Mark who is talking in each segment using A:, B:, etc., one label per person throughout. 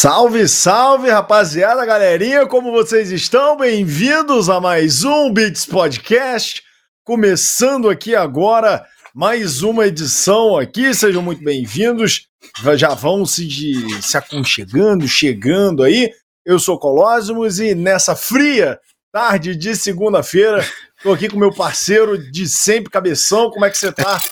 A: Salve, salve, rapaziada, galerinha, como vocês estão? Bem-vindos a mais um Beats Podcast. Começando aqui agora mais uma edição aqui, sejam muito bem-vindos. Já vão se, de, se aconchegando, chegando aí. Eu sou Colosmos e nessa fria tarde de segunda-feira, tô aqui com meu parceiro de sempre, Cabeção. Como é que você tá?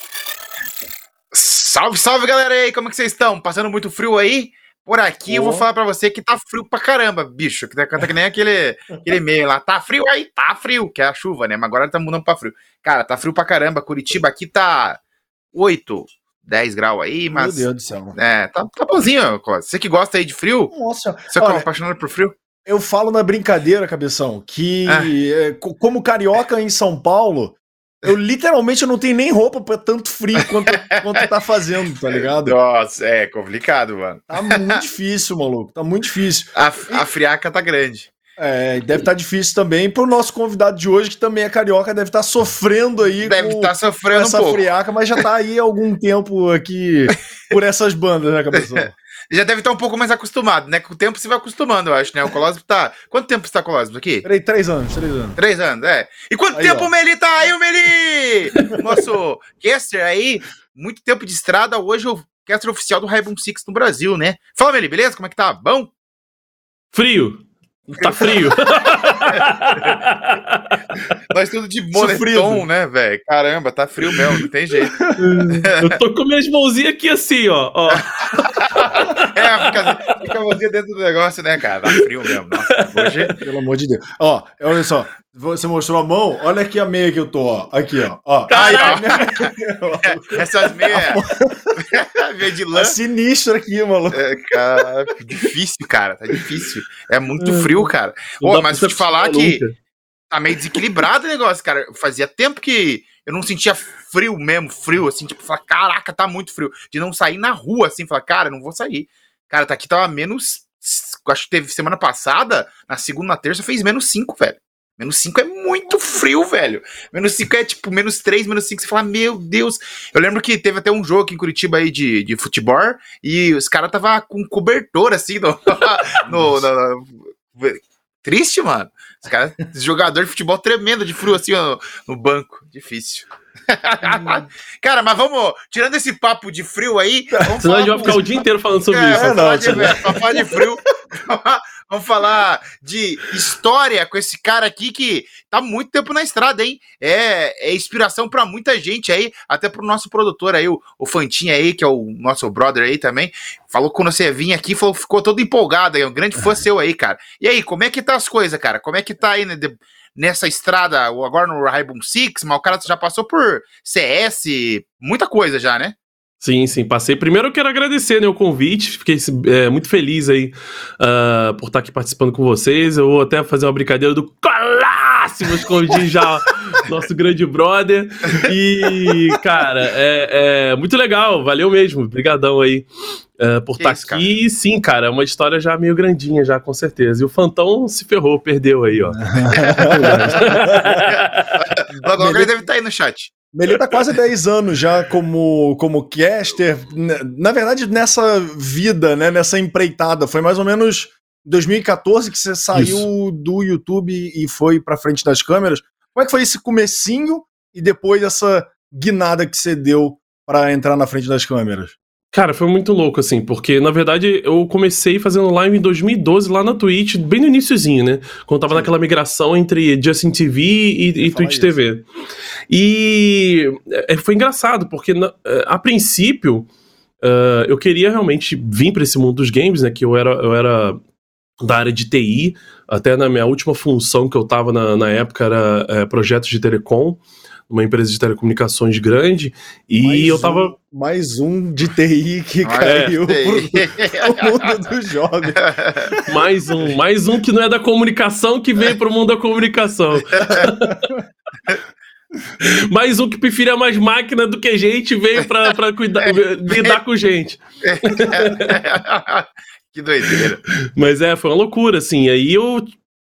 B: Salve, salve, galera aí, como é que vocês estão? Passando muito frio aí? Por aqui oh. eu vou falar pra você que tá frio pra caramba, bicho. Que canta que nem aquele, aquele e-mail lá. Tá frio aí? Tá frio, que é a chuva, né? Mas agora tá mudando pra frio. Cara, tá frio pra caramba. Curitiba aqui tá 8, 10 graus aí, mas.
A: Meu Deus do céu.
B: É, tá, tá bonzinho. Você que gosta aí de frio? Nossa. Você é apaixonado por frio?
A: Eu falo na brincadeira, cabeção, que é. como carioca em São Paulo, eu literalmente não tenho nem roupa pra tanto frio quanto, quanto tá fazendo, tá ligado?
B: Nossa, é complicado, mano.
A: Tá muito difícil, maluco. Tá muito difícil.
B: A, a friaca tá grande.
A: É, deve estar tá difícil também pro nosso convidado de hoje, que também é carioca, deve estar tá sofrendo aí.
B: Deve estar tá sofrendo
A: essa um friaca, mas já tá aí há algum tempo aqui por essas bandas, né, cabeção?
B: já deve estar um pouco mais acostumado, né? Com o tempo você vai acostumando, eu acho, né? O Colosmo tá. Quanto tempo está Colosmo aqui?
A: Peraí, três anos, três anos.
B: Três anos, é. E quanto aí, tempo ó. o Meli tá aí, o Meli? Nosso caster aí, muito tempo de estrada, hoje o caster oficial do Rainbow Six no Brasil, né? Fala, Meli, beleza? Como é que tá? Bom?
C: Frio. Tá frio.
B: Nós tudo de moletom, né, velho? Caramba, tá frio mesmo, não tem jeito.
C: Eu tô com minhas mãozinhas aqui assim, ó. ó.
B: É, fica, fica a mãozinha dentro do negócio, né, cara? Tá frio mesmo. Nossa,
A: hoje... Pelo amor de Deus. Ó, olha só. Você mostrou a mão? Olha aqui a meia que eu tô, ó. Aqui, ó. ó. Aí,
B: ó. Essas meias. meia de lã. Tá
A: sinistro aqui, maluco.
B: É, cara, difícil, cara. Tá difícil. É muito frio, cara. Ô, mas vou te falar que tá meio desequilibrado o negócio, cara. Fazia tempo que eu não sentia frio mesmo, frio, assim, tipo, falar, caraca, tá muito frio. De não sair na rua, assim, falar, cara, não vou sair. Cara, tá aqui tava menos. Acho que teve semana passada, na segunda, na terça, fez menos 5, velho. Menos 5 é muito frio, velho. Menos 5 é tipo menos 3, menos 5. Você fala, meu Deus. Eu lembro que teve até um jogo aqui em Curitiba aí de, de futebol e os caras tava com cobertor assim no, no, no, no, Triste, mano. Os caras, jogador de futebol tremendo de frio assim no, no banco. Difícil. Cara, mas vamos, tirando esse papo de frio aí. Vamos
C: Senão a gente vai ficar o dia inteiro falando sobre é, isso. É,
B: não, de, é, falar de frio. Vamos falar de história com esse cara aqui que tá muito tempo na estrada, hein? É, é inspiração para muita gente aí, até pro nosso produtor aí, o, o Fantinha aí, que é o nosso brother aí também. Falou que quando você vinha aqui, falou, ficou todo empolgado aí, um grande fã seu aí, cara. E aí, como é que tá as coisas, cara? Como é que tá aí né, de, nessa estrada, agora no Rainbow Six, mas o cara já passou por CS, muita coisa já, né?
C: Sim, sim, passei. Primeiro eu quero agradecer né, o convite, fiquei é, muito feliz aí uh, por estar aqui participando com vocês. Eu vou até fazer uma brincadeira do Colássimo, escondi já nosso grande brother. E, cara, é, é, muito legal, valeu mesmo, obrigadão aí uh, por estar aqui. Cara? Sim, cara, é uma história já meio grandinha, já com certeza. E o Fantão se ferrou, perdeu aí, ó.
B: Agora ele deve estar aí no chat.
A: Ele tá quase 10 anos já como, como caster. Na verdade, nessa vida, né, nessa empreitada, foi mais ou menos 2014 que você saiu Isso. do YouTube e foi pra frente das câmeras. Como é que foi esse comecinho e depois essa guinada que você deu para entrar na frente das câmeras?
C: Cara, foi muito louco, assim, porque na verdade eu comecei fazendo live em 2012 lá na Twitch, bem no iníciozinho, né? Quando tava Sim. naquela migração entre Justin TV e, e Twitch isso. TV. E é, foi engraçado, porque na, é, a princípio uh, eu queria realmente vir para esse mundo dos games, né? Que eu era, eu era da área de TI, até na minha última função que eu tava na, na época era é, projetos de telecom uma empresa de telecomunicações grande, e mais eu tava.
A: Um, mais um de TI que ah, caiu é, pro, pro mundo dos jogos.
C: mais um, mais um que não é da comunicação que veio pro mundo da comunicação. Mais um que prefere mais máquina do que gente veio pra, pra cuidar, lidar com gente.
B: que doideira.
C: Mas é, foi uma loucura, assim. Aí eu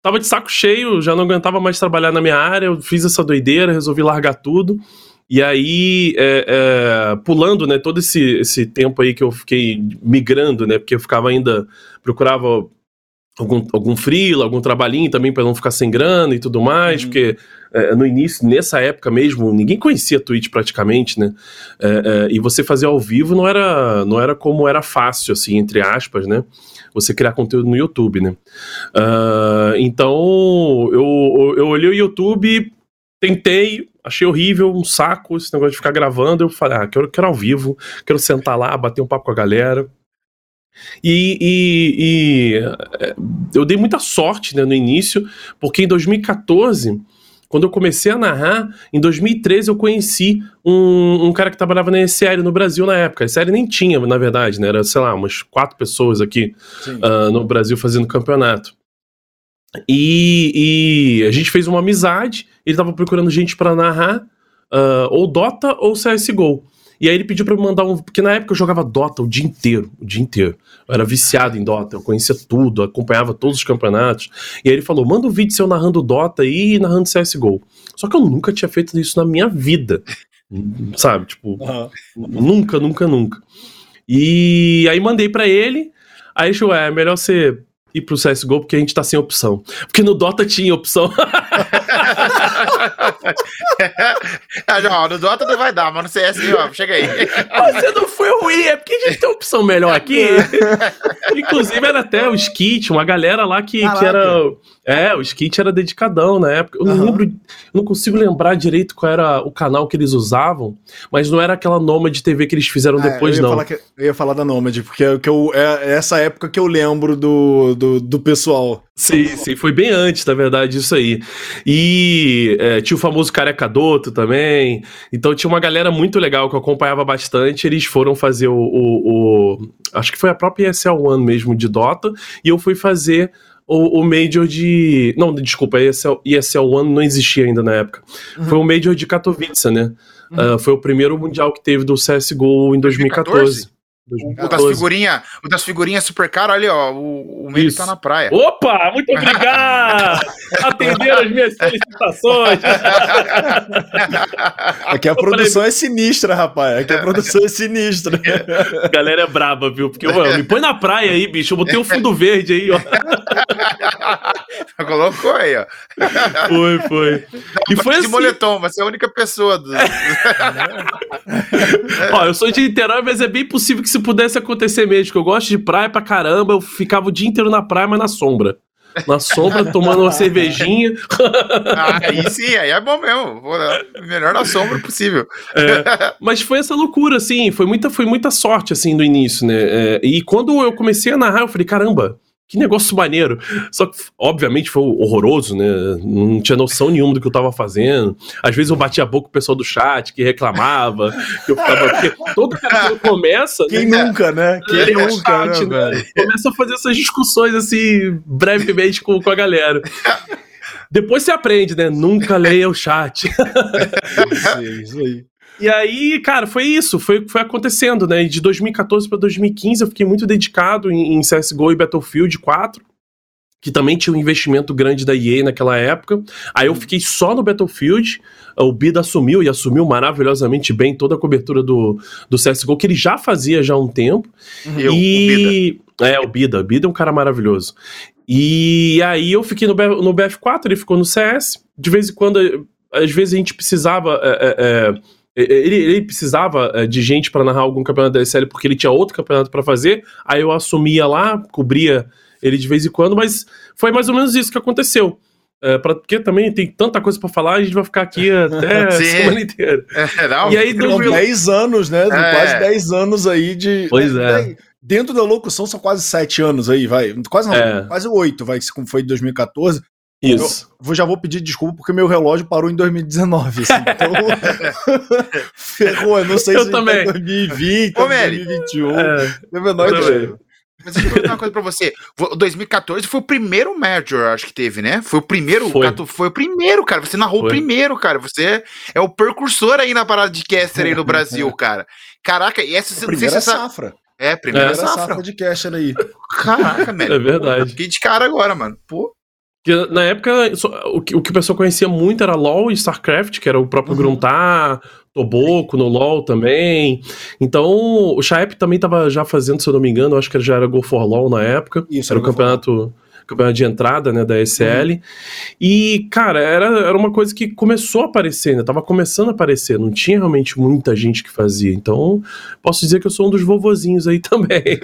C: tava de saco cheio, já não aguentava mais trabalhar na minha área, eu fiz essa doideira, resolvi largar tudo. E aí, é, é, pulando, né, todo esse, esse tempo aí que eu fiquei migrando, né, porque eu ficava ainda, procurava algum, algum freela, algum trabalhinho também para não ficar sem grana e tudo mais, uhum. porque é, no início, nessa época mesmo, ninguém conhecia Twitch praticamente, né, é, é, e você fazer ao vivo não era, não era como era fácil, assim, entre aspas, né, você criar conteúdo no YouTube, né. Uh, então, eu, eu olhei o YouTube, tentei, achei horrível, um saco esse negócio de ficar gravando. Eu falei, ah, quero, quero ao vivo, quero sentar lá, bater um papo com a galera. E, e, e é, eu dei muita sorte né, no início, porque em 2014, quando eu comecei a narrar, em 2013 eu conheci um, um cara que trabalhava na SL no Brasil na época. A SL nem tinha, na verdade, né? Era, sei lá, umas quatro pessoas aqui uh, no Brasil fazendo campeonato. E, e, a gente fez uma amizade. Ele tava procurando gente para narrar uh, ou Dota ou CSGO. E aí ele pediu para me mandar um. Porque na época eu jogava Dota o dia inteiro. O dia inteiro. Eu era viciado em Dota, eu conhecia tudo, acompanhava todos os campeonatos. E aí ele falou: manda um vídeo seu narrando Dota e narrando CSGO. Só que eu nunca tinha feito isso na minha vida. Sabe? Tipo, uhum. nunca, nunca, nunca. E aí mandei para ele. Aí ele falou: é, melhor você ir pro CSGO porque a gente tá sem opção. Porque no Dota tinha opção.
B: é, no Dota não vai dar, mas no CS, ó, chega aí.
C: Você não foi ruim, é porque a gente tem opção melhor aqui. Inclusive era até o Skit, uma galera lá que, que era. É, o Skit era dedicadão na época. Eu não lembro, eu não consigo lembrar direito qual era o canal que eles usavam, mas não era aquela Nomad TV que eles fizeram é, depois,
A: eu
C: não.
A: Que, eu ia falar da Nomad, porque é, que eu, é essa época que eu lembro do, do, do pessoal.
C: Sim, sim, foi bem antes, na verdade, isso aí. E é, tinha o famoso Careca Doto também. Então tinha uma galera muito legal que eu acompanhava bastante. Eles foram fazer o. o, o acho que foi a própria ESL One mesmo de Dota. E eu fui fazer o, o Major de. Não, desculpa, ESL, ESL One não existia ainda na época. Uhum. Foi o Major de Katowice, né? Uhum. Uh, foi o primeiro mundial que teve do CSGO em 2014. 2014?
B: O das figurinhas, o das figurinhas super caro, olha, ó, o, o meio tá na praia.
C: Opa, muito obrigado! Atenderam as minhas solicitações.
A: Aqui a produção é sinistra, rapaz. Aqui a produção é sinistra.
C: A galera é braba, viu? Porque, mano, me põe na praia aí, bicho. Eu botei um fundo verde aí, ó.
B: Colocou aí, ó.
C: Foi, foi.
B: E foi de assim... moletom, você é a única pessoa. Do...
C: ó, eu sou de Niterói, mas é bem possível que se pudesse acontecer mesmo, que eu gosto de praia pra caramba, eu ficava o dia inteiro na praia, mas na sombra. Na sombra, tomando uma cervejinha.
B: Ah, aí sim, aí é bom mesmo. Melhor na sombra possível.
C: É, mas foi essa loucura, assim, foi muita, foi muita sorte, assim, no início, né? É, e quando eu comecei a narrar, eu falei, caramba, que negócio maneiro. Só que, obviamente, foi horroroso, né? Não tinha noção nenhuma do que eu tava fazendo. Às vezes eu batia a boca com o pessoal do chat que reclamava. Que eu ficava. Porque todo cara que começa.
A: Quem né? nunca, né?
C: Quem é nunca, chat, né, né? Começa a fazer essas discussões assim, brevemente com, com a galera. Depois você aprende, né? Nunca leia o chat. Isso aí. E aí, cara, foi isso, foi foi acontecendo, né? De 2014 para 2015 eu fiquei muito dedicado em, em CSGO e Battlefield 4 que também tinha um investimento grande da EA naquela época. Aí eu uhum. fiquei só no Battlefield. O Bida assumiu e assumiu maravilhosamente bem toda a cobertura do, do CSGO, que ele já fazia já há um tempo. Uhum. Eu, e. O é, o Bida. O Bida é um cara maravilhoso. E aí eu fiquei no, no BF4, ele ficou no CS. De vez em quando, às vezes a gente precisava. É, é, é ele, ele precisava eh, de gente para narrar algum campeonato da SL porque ele tinha outro campeonato para fazer. Aí eu assumia lá, cobria ele de vez em quando, mas foi mais ou menos isso que aconteceu. É, pra, porque também tem tanta coisa para falar, a gente vai ficar aqui até a semana inteira.
A: É, não, e aí, 10 anos, né? É. Quase 10 anos aí de.
C: Pois é.
A: Dentro da locução são quase 7 anos aí, vai. Quase não, é. quase 8, vai, como foi em 2014.
C: Isso.
A: Eu já vou pedir desculpa porque meu relógio parou em 2019. Assim, então. ferrou, eu não sei
C: eu
A: se
C: também.
A: Tá 2020, Ô, 2021. É,
B: é menor Mas deixa eu perguntar uma coisa pra você. 2014 foi o primeiro Major, acho que teve, né? Foi o primeiro. Foi, foi o primeiro, cara. Você narrou foi. o primeiro, cara. Você é o precursor aí na parada de caster aí no Brasil, cara. Caraca, e essa
A: sei se essa... safra.
B: É, primeira é. safra. safra
A: de caster aí.
B: Caraca, velho.
C: É verdade.
B: Fiquei de cara agora, mano. Pô.
C: Porque na época, o que, o que o pessoal conhecia muito era LoL e StarCraft, que era o próprio uhum. Gruntar, Toboco no LoL também. Então, o Chaep também tava já fazendo, se eu não me engano, acho que já era Go for LoL na época. Isso, era o campeonato campeonato de entrada, né, da SL. Uhum. E, cara, era, era uma coisa que começou a aparecer, né? Tava começando a aparecer, não tinha realmente muita gente que fazia. Então, posso dizer que eu sou um dos vovozinhos aí também.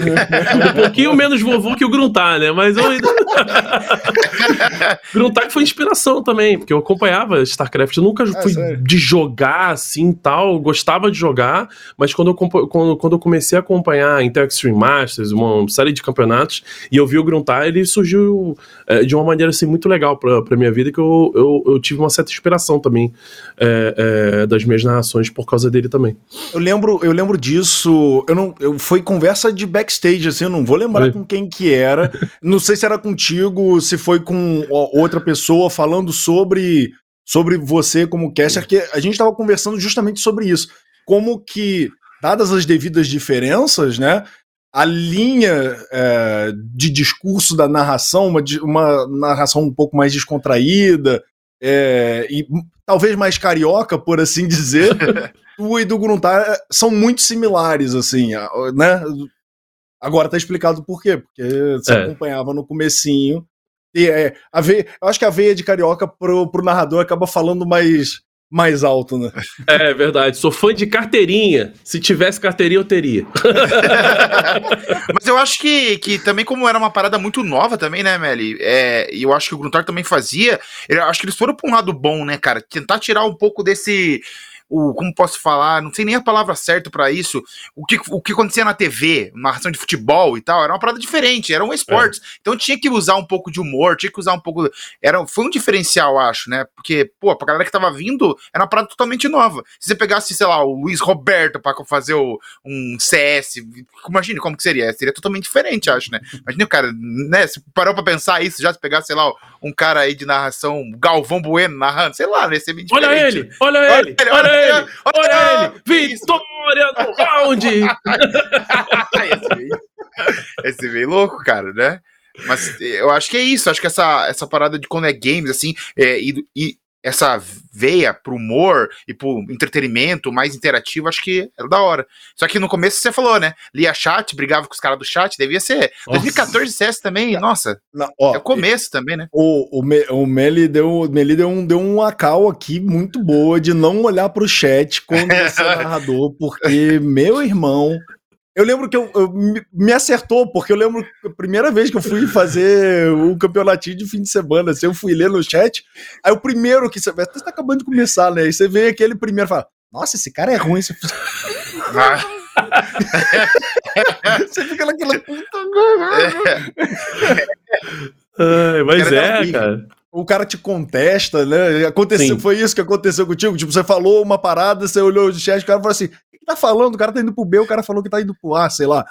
C: um pouquinho menos vovô que o Gruntar, né? Mas eu ainda. Gruntar que foi inspiração também, porque eu acompanhava StarCraft. Eu nunca é, fui sério? de jogar assim tal, gostava de jogar, mas quando eu, quando, quando eu comecei a acompanhar Intel Extreme Masters, uma série de campeonatos, e eu vi o Gruntar, ele surgiu é, de uma maneira assim, muito legal pra minha vida, que eu, eu, eu tive uma certa inspiração também é, é, das minhas narrações por causa dele também.
A: Eu lembro, eu lembro disso, eu não, eu, foi conversa de backstage, assim, eu não vou lembrar com quem que era, não sei se era contigo, se foi com outra pessoa falando sobre, sobre você como caster, que a gente estava conversando justamente sobre isso, como que dadas as devidas diferenças, né? A linha é, de discurso da narração, uma, uma narração um pouco mais descontraída é, e talvez mais carioca, por assim dizer, o e do Gruntar é, são muito similares, assim, né? Agora tá explicado por quê, porque você é. acompanhava no comecinho e é, a veia, eu acho que a veia de carioca pro, pro narrador acaba falando mais mais alto, né?
C: É verdade. Sou fã de carteirinha. Se tivesse carteirinha, eu teria.
B: Mas eu acho que, que também, como era uma parada muito nova também, né, Meli? É, e eu acho que o Gruntar também fazia. Eu acho que eles foram pra um lado bom, né, cara? Tentar tirar um pouco desse o como posso falar, não sei nem a palavra certa para isso, o que, o que acontecia na TV, narração de futebol e tal, era uma parada diferente, era um esportes. É. Então tinha que usar um pouco de humor, tinha que usar um pouco. Era, foi um diferencial, acho, né? Porque, pô, pra galera que tava vindo, era uma parada totalmente nova. Se você pegasse, sei lá, o Luiz Roberto para fazer o, um CS, imagine como que seria. Seria totalmente diferente, acho, né? Imagina o cara, né? Se parou pra pensar isso, já se pegasse, sei lá, um cara aí de narração, Galvão Bueno narrando, sei lá, né? Ser bem
C: diferente. Olha ele, olha ele, olha ele. Olha ele ele! Olha ele! Vitória no round!
B: esse, veio louco, cara, né? Mas eu acho que é isso, acho que essa, essa parada de quando é games, assim, é, e, e essa veia pro humor e pro entretenimento mais interativo, acho que era da hora. Só que no começo você falou, né? Lia chat, brigava com os caras do chat, devia ser. Nossa. 2014 CS também, nossa. Não, ó, é o começo também, né?
A: O, o, Me, o Meli deu, Meli deu, um, deu uma cal aqui muito boa de não olhar pro chat quando você é narrador, porque, meu irmão, eu lembro que eu, eu, me acertou, porque eu lembro a primeira vez que eu fui fazer um campeonatinho de fim de semana, assim, eu fui ler no chat, aí o primeiro que você vê, tá acabando de começar, né? Aí você vê aquele primeiro e fala, nossa, esse cara é ruim. Esse... Você fica naquela puta.
C: É. mas é, cara.
A: O cara te contesta, né? Aconteceu, foi isso que aconteceu contigo. Tipo, você falou uma parada, você olhou o chat, o cara falou assim: que tá falando? O cara tá indo pro B, o cara falou que tá indo pro A, sei lá.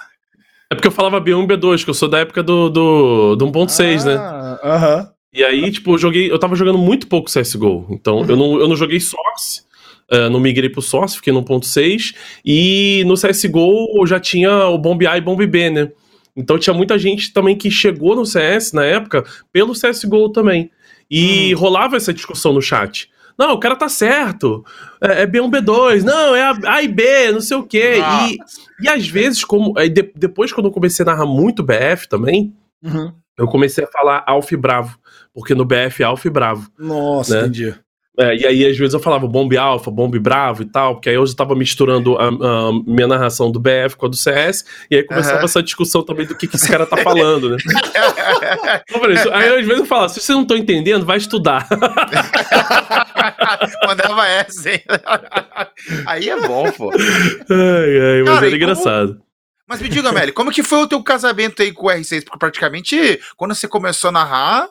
C: É porque eu falava B1 e B2, que eu sou da época do, do, do 1.6, né?
A: ah, né? Aham. Uh -huh.
C: E aí, tipo, eu joguei. Eu tava jogando muito pouco CSGO. Então, uhum. eu, não, eu não joguei Source. Uh, não migrei pro Source, fiquei no 1.6. E no CSGO eu já tinha o Bomb A e Bomb B, né? Então tinha muita gente também que chegou no CS na época pelo CSGO também. E hum. rolava essa discussão no chat. Não, o cara tá certo. É, é B1, B2. Não, é a, a e B, não sei o quê. Ah. E, e às vezes, como. De, depois, quando eu comecei a narrar muito BF também, uhum. eu comecei a falar Alf Bravo. Porque no BF é Alf Bravo.
A: Nossa, né? entendi.
C: É, e aí, às vezes, eu falava bombe alfa, bombe bravo e tal, porque aí eu já tava misturando a, a, minha narração do BF com a do CS, e aí começava uhum. essa discussão também do que, que esse cara tá falando, né? aí, às vezes, eu falava, se vocês não estão entendendo, vai estudar.
B: Mandava essa, hein? Aí é bom, pô.
C: Ai, ai, mas cara, era engraçado.
B: Como... Mas me diga, Meli, como que foi o teu casamento aí com o R6? Porque praticamente, quando você começou a narrar,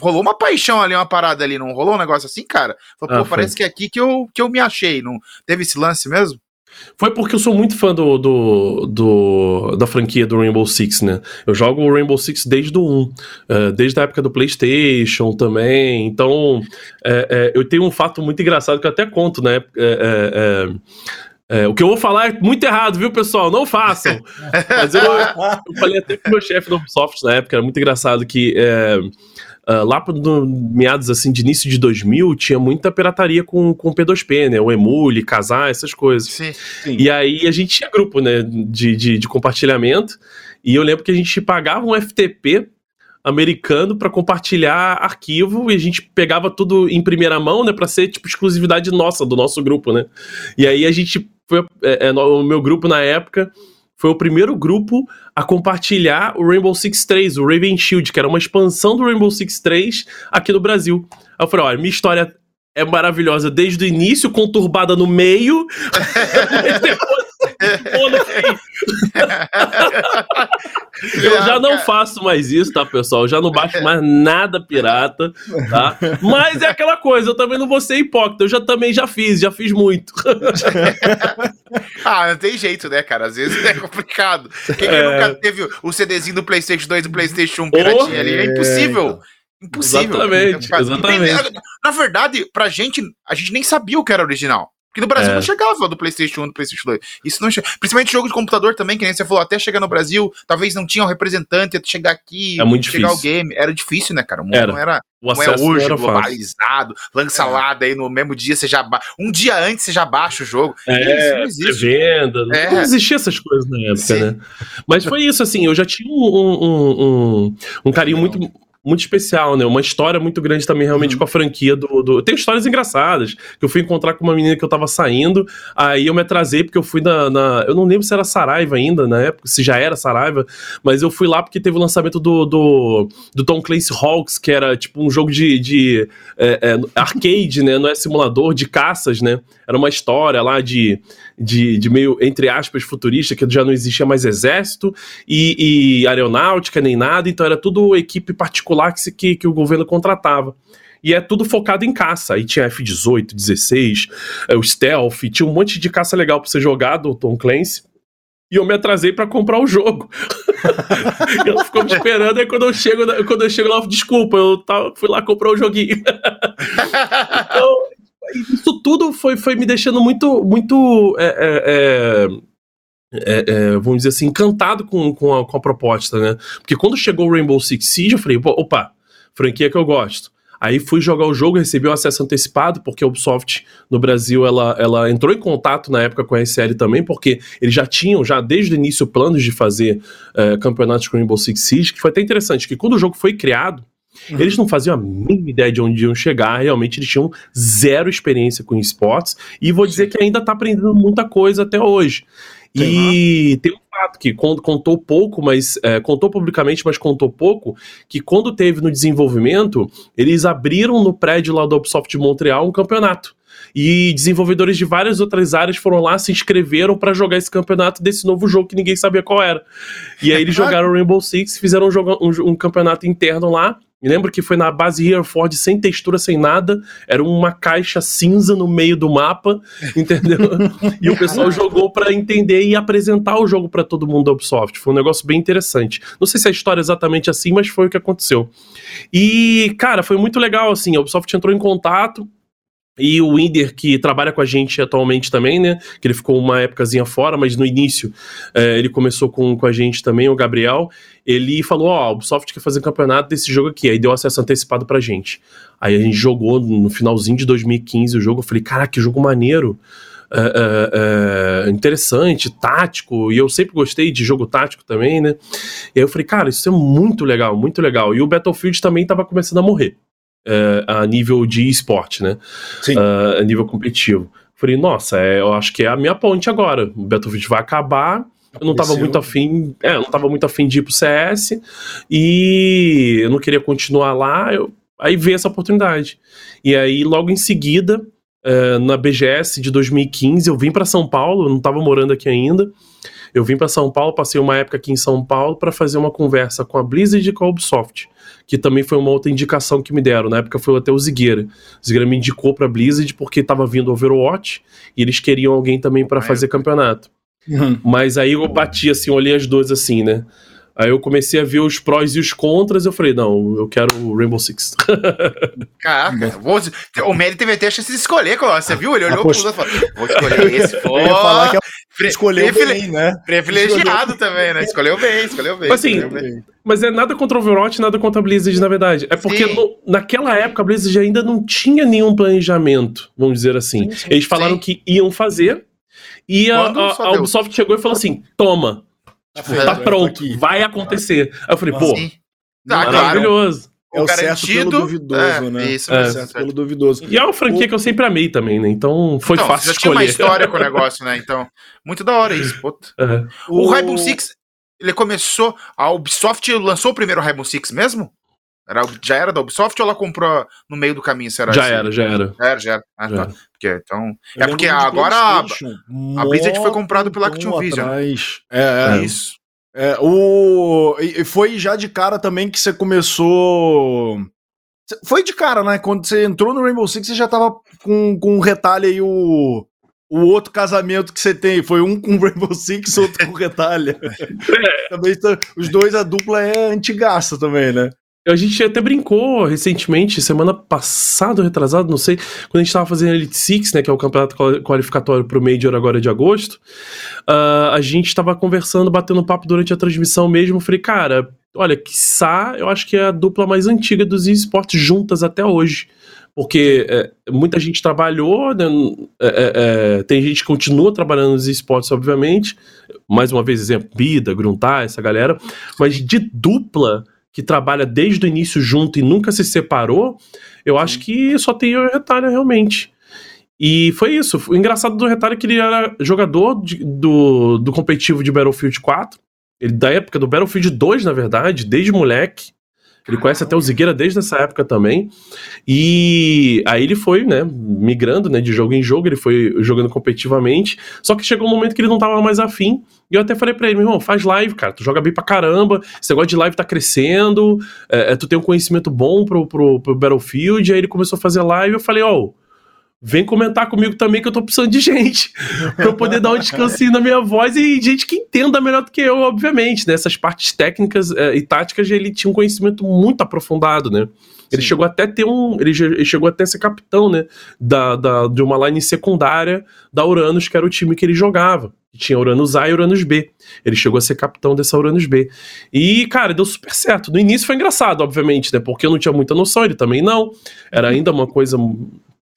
B: rolou uma paixão ali, uma parada ali, não rolou um negócio assim, cara? Falei, ah, pô, parece que é aqui que eu, que eu me achei, não teve esse lance mesmo?
C: Foi porque eu sou muito fã do, do, do, da franquia do Rainbow Six, né? Eu jogo o Rainbow Six desde o 1, uh, desde a época do PlayStation também. Então, é, é, eu tenho um fato muito engraçado que eu até conto, né? É, é o que eu vou falar é muito errado, viu, pessoal? Não façam! Mas eu, eu falei até com o meu chefe do Ubisoft na época, era muito engraçado que. Uh, lá no meados assim de início de 2000 tinha muita pirataria com, com P2P, né? O Emule, Casar, essas coisas. Sim, sim. E aí a gente tinha grupo, né, de, de, de compartilhamento. E eu lembro que a gente pagava um FTP americano para compartilhar arquivo e a gente pegava tudo em primeira mão, né, para ser tipo exclusividade nossa do nosso grupo, né? E aí a gente foi é, é, o meu grupo na época foi o primeiro grupo a compartilhar o Rainbow Six 3, o Raven Shield, que era uma expansão do Rainbow Six 3 aqui no Brasil. Aí eu falei, olha, minha história é maravilhosa desde o início, conturbada no meio, depois eu já não faço mais isso, tá, pessoal? Eu já não baixo mais nada pirata, tá? Mas é aquela coisa, eu também não vou ser hipócrita. Eu já também já fiz, já fiz muito.
B: ah, não tem jeito, né, cara? Às vezes é complicado. Quem é... nunca teve o CDzinho do PlayStation 2 e do PlayStation 1 piratinha oh, ali? É impossível. Impossível.
C: Exatamente, exatamente.
B: Na verdade, pra gente, a gente nem sabia o que era original. Porque no Brasil é. não chegava do PlayStation 1 do PlayStation 2. Isso não che... Principalmente jogo de computador também, que nem você falou, até chegar no Brasil, talvez não tinha um representante, até chegar aqui,
C: é muito
B: chegar
C: difícil.
B: o game. Era difícil, né, cara? O mundo
C: era.
B: não era.
C: O
B: não
C: é hoje,
B: era globalizado, lança é. lá, daí no mesmo dia você já. Ba... Um dia antes você já baixa o jogo.
C: É, isso não existe. Venda, é. não existia essas coisas na época, Sim. né? Mas foi isso, assim, eu já tinha um, um, um, um carinho não. muito muito especial, né? Uma história muito grande também, realmente, uhum. com a franquia do, do. Tem histórias engraçadas. Que eu fui encontrar com uma menina que eu tava saindo, aí eu me atrasei porque eu fui na. na... Eu não lembro se era Saraiva ainda na época, se já era Saraiva, mas eu fui lá porque teve o lançamento do, do, do Tom Clancy Hawks, que era tipo um jogo de, de é, é, arcade, né? Não é simulador, de caças, né? Era uma história lá de, de, de meio, entre aspas, futurista, que já não existia mais exército e, e aeronáutica nem nada, então era tudo equipe particular que, que, que o governo contratava e é tudo focado em caça. Aí tinha F-18, 16, é, o Stealth, tinha um monte de caça legal pra você jogar do Tom Clancy. E eu me atrasei para comprar o jogo. eu ficou me esperando, aí quando eu chego, quando eu chego lá, desculpa, eu tava, fui lá comprar o joguinho. então, isso tudo foi, foi me deixando muito, muito é, é, é é, é, vamos dizer assim, encantado com, com, a, com a proposta, né? Porque quando chegou o Rainbow Six Siege, eu falei, opa, franquia que eu gosto. Aí fui jogar o jogo, recebi o acesso antecipado, porque a Ubisoft no Brasil ela, ela entrou em contato na época com a SL também, porque eles já tinham, já desde o início, planos de fazer uh, campeonatos com Rainbow Six Siege, que foi até interessante, que quando o jogo foi criado, Uhum. Eles não faziam a mínima ideia de onde iam chegar, realmente eles tinham zero experiência com esportes, e vou dizer que ainda está aprendendo muita coisa até hoje. E tem um fato que contou pouco, mas é, contou publicamente, mas contou pouco, que quando teve no desenvolvimento, eles abriram no prédio lá do Ubisoft de Montreal um campeonato. E desenvolvedores de várias outras áreas foram lá, se inscreveram para jogar esse campeonato desse novo jogo que ninguém sabia qual era. E aí eles jogaram Rainbow Six, fizeram um, jogo, um, um campeonato interno lá, me lembro que foi na base Hereford, sem textura, sem nada. Era uma caixa cinza no meio do mapa, entendeu? e o pessoal jogou para entender e apresentar o jogo para todo mundo da Ubisoft. Foi um negócio bem interessante. Não sei se a história é exatamente assim, mas foi o que aconteceu. E, cara, foi muito legal, assim. A Ubisoft entrou em contato, e o Winder, que trabalha com a gente atualmente também, né? Que ele ficou uma épocazinha fora, mas no início é, ele começou com, com a gente também, o Gabriel. Ele falou: Ó, oh, a Ubisoft quer fazer campeonato desse jogo aqui. Aí deu acesso antecipado pra gente. Aí a gente jogou no finalzinho de 2015 o jogo. Eu falei: Caraca, que jogo maneiro. É, é, é, interessante, tático, e eu sempre gostei de jogo tático também, né? E aí eu falei, cara, isso é muito legal, muito legal. E o Battlefield também tava começando a morrer é, a nível de esporte, né? Sim. Uh, a nível competitivo. Falei, nossa, é, eu acho que é a minha ponte agora. O Battlefield vai acabar. Eu não tava muito afim. É, eu não tava muito afim de ir pro CS e eu não queria continuar lá. Eu, aí veio essa oportunidade. E aí, logo em seguida, é, na BGS de 2015, eu vim para São Paulo, eu não tava morando aqui ainda. Eu vim para São Paulo, passei uma época aqui em São Paulo para fazer uma conversa com a Blizzard e com a Ubisoft que também foi uma outra indicação que me deram. Na época foi até o Zigueira. O Zigueira me indicou pra Blizzard porque tava vindo Overwatch e eles queriam alguém também para fazer campeonato. Uhum. Mas aí eu bati assim, olhei as duas assim, né? Aí eu comecei a ver os prós e os contras, eu falei, não, eu quero o Rainbow Six.
B: Caraca, vou, o Mary teve até a chance de escolher, você viu? Ele olhou ah, pro outro e falou, vou escolher esse, pô. Eu ia falar que é escolheu bem, né? Privilegiado também, né? Escolheu bem, escolheu bem.
C: Assim,
B: escolheu bem.
C: Mas é nada contra o Overwatch, nada contra a Blizzard, na verdade. É porque no, naquela época a Blizzard ainda não tinha nenhum planejamento, vamos dizer assim. Sim, sim, Eles falaram sim. que iam fazer, e a, a, a, Ubisoft chegou e falou assim: toma, tá, tipo, tá pronto, vai acontecer. Aí eu falei, pô, tá, maravilhoso.
A: É o certo pelo duvidoso, é, né?
B: Isso, é,
A: é certo pelo duvidoso.
C: E é uma franquia o... que eu sempre amei também, né? Então foi então, fácil já escolher.
B: tinha uma história com o negócio, né? Então, muito da hora isso. É. O, o Rainbow Six, ele começou. A Ubisoft lançou o primeiro Rainbow Six mesmo? Era, já era da Ubisoft ou ela comprou no meio do caminho? Será
C: já assim? era, já era.
B: Já era, já era. Ah, já tá. Porque, então, é porque agora a, a Blizzard foi comprada pela Activision.
A: Atrás. É, é. Isso. É, o... E foi já de cara também que você começou. Foi de cara, né? Quando você entrou no Rainbow Six, você já tava com, com um retalho aí, o o outro casamento que você tem foi um com Rainbow Six, outro com Retalha. É. também tá, os dois, a dupla é antigaça também, né?
C: A gente até brincou recentemente, semana passada, retrasado, não sei, quando a gente tava fazendo Elite Six, né, que é o campeonato qualificatório pro Major agora de agosto, uh, a gente tava conversando, batendo papo durante a transmissão mesmo, falei, cara, olha, quiçá, eu acho que é a dupla mais antiga dos esportes juntas até hoje porque é, muita gente trabalhou, né, é, é, é, tem gente que continua trabalhando nos esportes, obviamente, mais uma vez, exemplo, Bida, Gruntar, essa galera, mas de dupla que trabalha desde o início junto e nunca se separou, eu acho que só tem o Retalha realmente. E foi isso. O engraçado do Retalha é que ele era jogador de, do, do competitivo de Battlefield 4, ele, da época do Battlefield 2, na verdade, desde moleque. Ele conhece até o Zigueira desde essa época também. E aí ele foi, né, migrando, né, de jogo em jogo, ele foi jogando competitivamente. Só que chegou um momento que ele não tava mais afim. E eu até falei pra ele, meu irmão, faz live, cara. Tu joga bem pra caramba. Esse negócio de live tá crescendo. É, é tu tem um conhecimento bom pro, pro, pro Battlefield. E aí ele começou a fazer live. Eu falei, ó. Oh, vem comentar comigo também que eu tô precisando de gente para eu poder dar um descansinho na minha voz e gente que entenda melhor do que eu, obviamente, né? Essas partes técnicas é, e táticas ele tinha um conhecimento muito aprofundado, né? Ele Sim. chegou até ter um. Ele, ele, chegou até a ser capitão, né? Da, da, de uma line secundária da Uranus, que era o time que ele jogava. Tinha Uranus A e Uranus B. Ele chegou a ser capitão dessa Uranus B. E, cara, deu super certo. No início foi engraçado, obviamente, né? Porque eu não tinha muita noção, ele também não. Era ainda uma coisa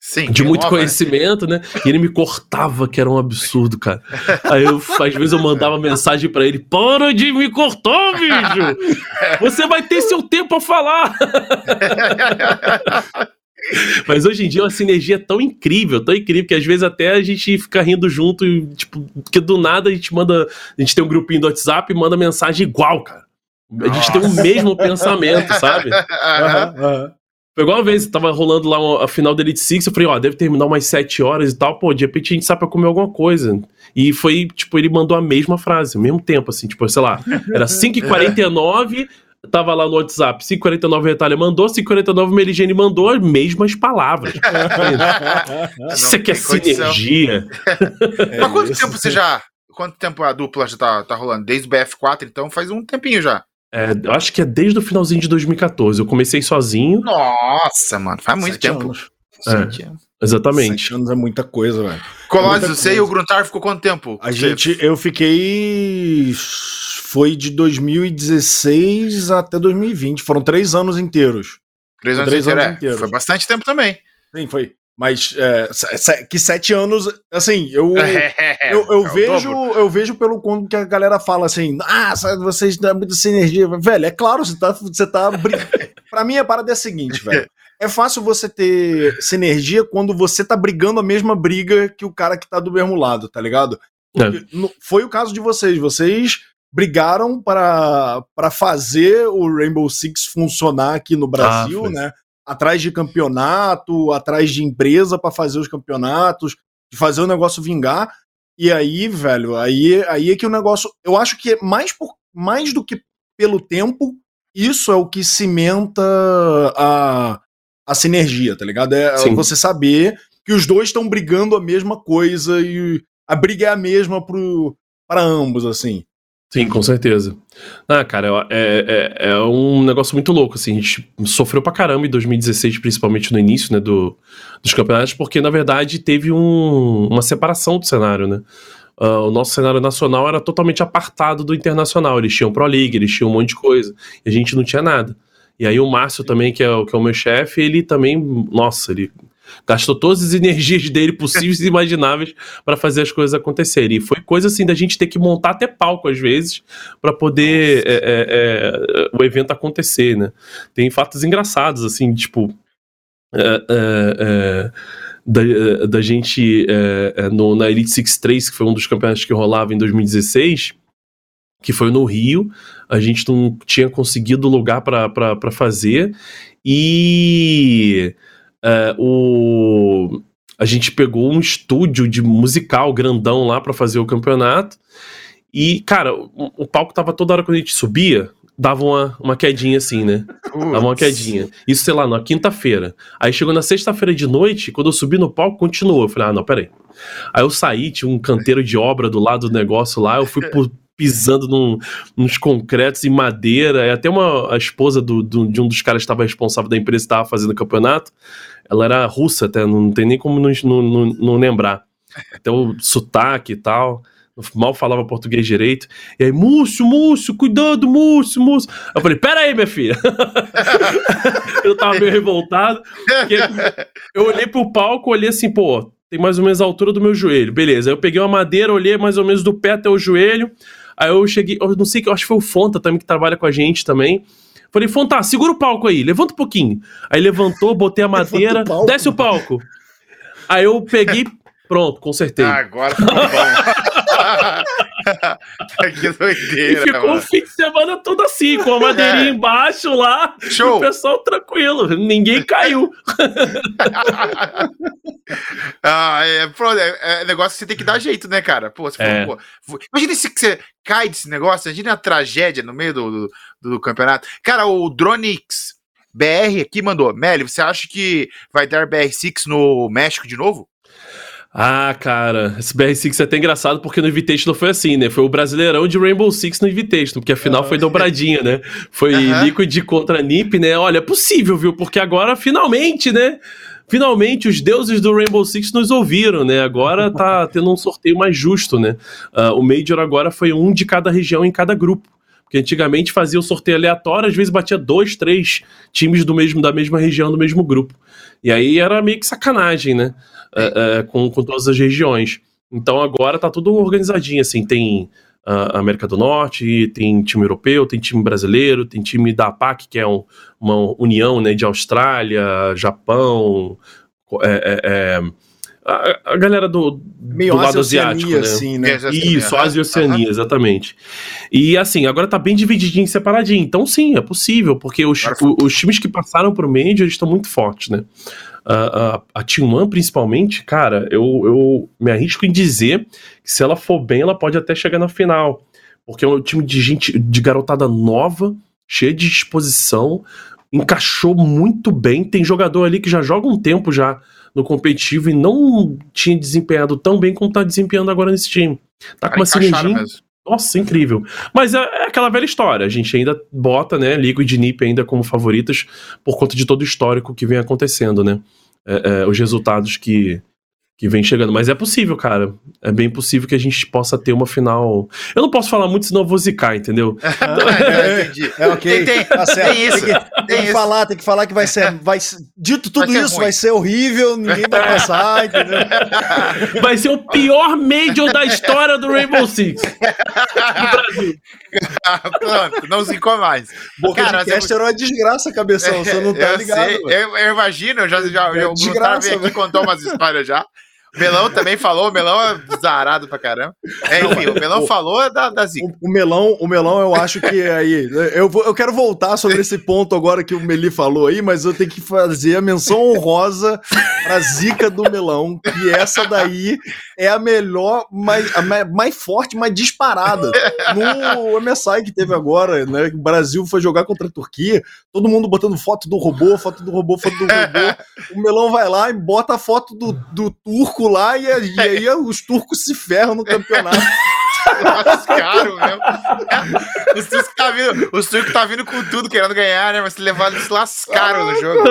C: Sim, de muito nova, conhecimento, né? E ele me cortava, que era um absurdo, cara. Aí eu, às vezes eu mandava mensagem para ele: Para de me cortar, bicho! Você vai ter seu tempo a falar! Mas hoje em dia é uma sinergia tão incrível, tão incrível, que às vezes até a gente fica rindo junto e, tipo, que do nada a gente manda. A gente tem um grupinho do WhatsApp e manda mensagem igual, cara. A gente Nossa. tem o mesmo pensamento, sabe? Uhum, uhum. Foi igual uma vez, tava rolando lá a final da Elite Six, eu falei, ó, deve terminar umas 7 horas e tal, pô, de repente a gente sai pra comer alguma coisa. E foi, tipo, ele mandou a mesma frase, ao mesmo tempo, assim, tipo, sei lá, era 5h49, tava lá no WhatsApp, 5h49 Retalha mandou, 5h49 Meligene mandou as mesmas palavras. Isso aqui é sinergia.
B: É, Mas quanto tempo você já, quanto tempo a dupla já tá, tá rolando? Desde o BF4, então faz um tempinho já.
C: É, eu acho que é desde o finalzinho de 2014. Eu comecei sozinho.
B: Nossa, mano, faz muito Sete tempo. Anos.
C: É, exatamente.
A: Sete anos é muita coisa, velho.
B: Colossus, você e o Gruntar ficou quanto tempo?
A: A gente, eu fiquei. Foi de 2016 até 2020. Foram três anos inteiros.
B: Três anos, três anos inteiros. Foi bastante tempo também.
A: Sim, foi. Mas é, que sete anos, assim, eu, eu, eu é vejo eu vejo pelo quando que a galera fala assim, ah, vocês dão muita sinergia. Velho, é claro, você tá. Você tá pra mim, a parada é a seguinte, velho. É fácil você ter sinergia quando você tá brigando a mesma briga que o cara que tá do mesmo lado, tá ligado? É. Foi o caso de vocês. Vocês brigaram para fazer o Rainbow Six funcionar aqui no Brasil, ah, né? Atrás de campeonato, atrás de empresa para fazer os campeonatos, de fazer o negócio vingar. E aí, velho, aí, aí é que o negócio. Eu acho que é mais, por, mais do que pelo tempo, isso é o que cimenta a, a sinergia, tá ligado? É Sim. você saber que os dois estão brigando a mesma coisa e a briga é a mesma para ambos, assim.
C: Sim, com certeza. Ah, cara, é, é, é, um negócio muito louco, assim, a gente sofreu pra caramba em 2016, principalmente no início, né, do, dos campeonatos, porque, na verdade, teve um, uma separação do cenário, né? Uh, o nosso cenário nacional era totalmente apartado do internacional. Eles tinham Pro League, eles tinham um monte de coisa. E a gente não tinha nada. E aí o Márcio também, que é, que é o meu chefe, ele também, nossa, ele gastou todas as energias dele possíveis e imagináveis para fazer as coisas acontecerem. E foi coisa assim da gente ter que montar até palco às vezes para poder é, é, é, o evento acontecer, né? Tem fatos engraçados assim, tipo é, é, da, da gente no, na Elite Six 3, que foi um dos campeonatos que rolava em 2016 que foi no Rio, a gente não tinha conseguido lugar para fazer, e é, o, a gente pegou um estúdio de musical grandão lá para fazer o campeonato. E, cara, o, o, palco tava toda hora quando a gente subia, dava uma, uma quedinha assim, né? Dava uma quedinha. Isso, sei lá, na quinta-feira. Aí chegou na sexta-feira de noite, quando eu subi no palco, continuou. Eu falei, ah, não, peraí. Aí eu saí, tinha um canteiro de obra do lado do negócio lá, eu fui por, pisando num, nos concretos em madeira. Até uma a esposa do, do, de um dos caras que estava responsável da empresa estava fazendo o campeonato. Ela era russa até, não tem nem como não, não, não lembrar. Até o sotaque e tal. Mal falava português direito. E aí, Múcio, Múcio, cuidado, Múcio, Múcio. Eu falei, pera aí, minha filha. eu tava meio revoltado. Eu olhei pro palco, olhei assim, pô, tem mais ou menos a altura do meu joelho. Beleza. Aí eu peguei uma madeira, olhei mais ou menos do pé até o joelho. Aí eu cheguei, eu não sei, eu acho que foi o Fonta também que trabalha com a gente também. Falei, Fonta, segura o palco aí, levanta um pouquinho. Aí levantou, botei a madeira, o desce o palco. Aí eu peguei, pronto, consertei.
B: Ah, agora ficou bom. que doideira.
C: E ficou mano. o fim de semana todo assim, com a madeirinha é. embaixo lá. Show. o pessoal tranquilo, ninguém caiu.
B: ah, é, pronto, é, é, negócio que você tem que dar jeito, né, cara? Pô, você é. falou, pô, imagina se você cai desse negócio, imagina a tragédia no meio do, do, do campeonato. Cara, o Dronix BR aqui mandou, Meli, você acha que vai dar BR6 no México de novo?
C: Ah, cara, esse BR6 é até engraçado porque no Invitational foi assim, né? Foi o brasileirão de Rainbow Six no Invitational, porque afinal ah, foi dobradinha, né? Foi uhum. Liquid contra NiP, né? Olha, é possível, viu? Porque agora, finalmente, né? Finalmente, os deuses do Rainbow Six nos ouviram, né? Agora tá tendo um sorteio mais justo, né? Uh, o Major agora foi um de cada região em cada grupo. Porque antigamente fazia o sorteio aleatório, às vezes batia dois, três times do mesmo, da mesma região, do mesmo grupo. E aí era meio que sacanagem, né? É, é, com, com todas as regiões. Então agora tá tudo organizadinho, assim, tem a América do Norte, tem time europeu, tem time brasileiro, tem time da APAC, que é um, uma união né, de Austrália, Japão, é, é, é a, a, galera do, do lado asiático, né? Assim, né? Isso, Ásia e Oceania, exatamente. E assim, agora tá bem divididinho, separadinho. Então sim, é possível, porque os, os times que passaram pro Major, estão muito fortes, né? a, a, a Team One, principalmente, cara, eu, eu me arrisco em dizer que se ela for bem, ela pode até chegar na final. Porque é um time de gente, de garotada nova, cheia de disposição, encaixou muito bem. Tem jogador ali que já joga um tempo já no competitivo e não tinha desempenhado tão bem como tá desempenhando agora nesse time. Tá com uma sinergia. Nossa, incrível. Mas é, é, aquela velha história. A gente ainda bota, né, Liquid e Nip ainda como favoritas por conta de todo o histórico que vem acontecendo, né? É, é, os resultados que, que vem chegando. Mas é possível, cara. É bem possível que a gente possa ter uma final. Eu não posso falar muito, senão eu vou zicar, entendeu?
A: é, entendi. É ok. Tem, tem, tá certo. tem isso. Tem que, tem que falar, tem que falar que vai ser. Vai, dito tudo vai isso, ruim. vai ser horrível, ninguém vai passar, entendeu?
C: Vai ser o pior Major da história do Rainbow Six. Do
B: Brasil. Pronto, não zicou mais.
A: Boca cara, de cast era uma desgraça, cabeção. Você não tá eu ligado.
B: Eu, eu, imagino, eu já, já é eu, desgraça, aqui contou umas histórias já. Melão também falou, o Melão é zarado pra caramba. É, enfim, o Melão o, falou da, da zica.
A: O, o, melão, o Melão, eu acho que aí. Eu, vou, eu quero voltar sobre esse ponto agora que o Meli falou aí, mas eu tenho que fazer a menção honrosa pra zica do Melão, que essa daí é a melhor, mais, a mais, forte, mais disparada. No MSI que teve agora, né? O Brasil foi jogar contra a Turquia, todo mundo botando foto do robô, foto do robô, foto do robô. O Melão vai lá e bota a foto do, do turco lá e, e aí os turcos se ferram no campeonato.
B: lascaram, meu. O Suco tá vindo, o Suco tá vindo com tudo, querendo ganhar, né? Mas se levar, eles se lascaram no jogo.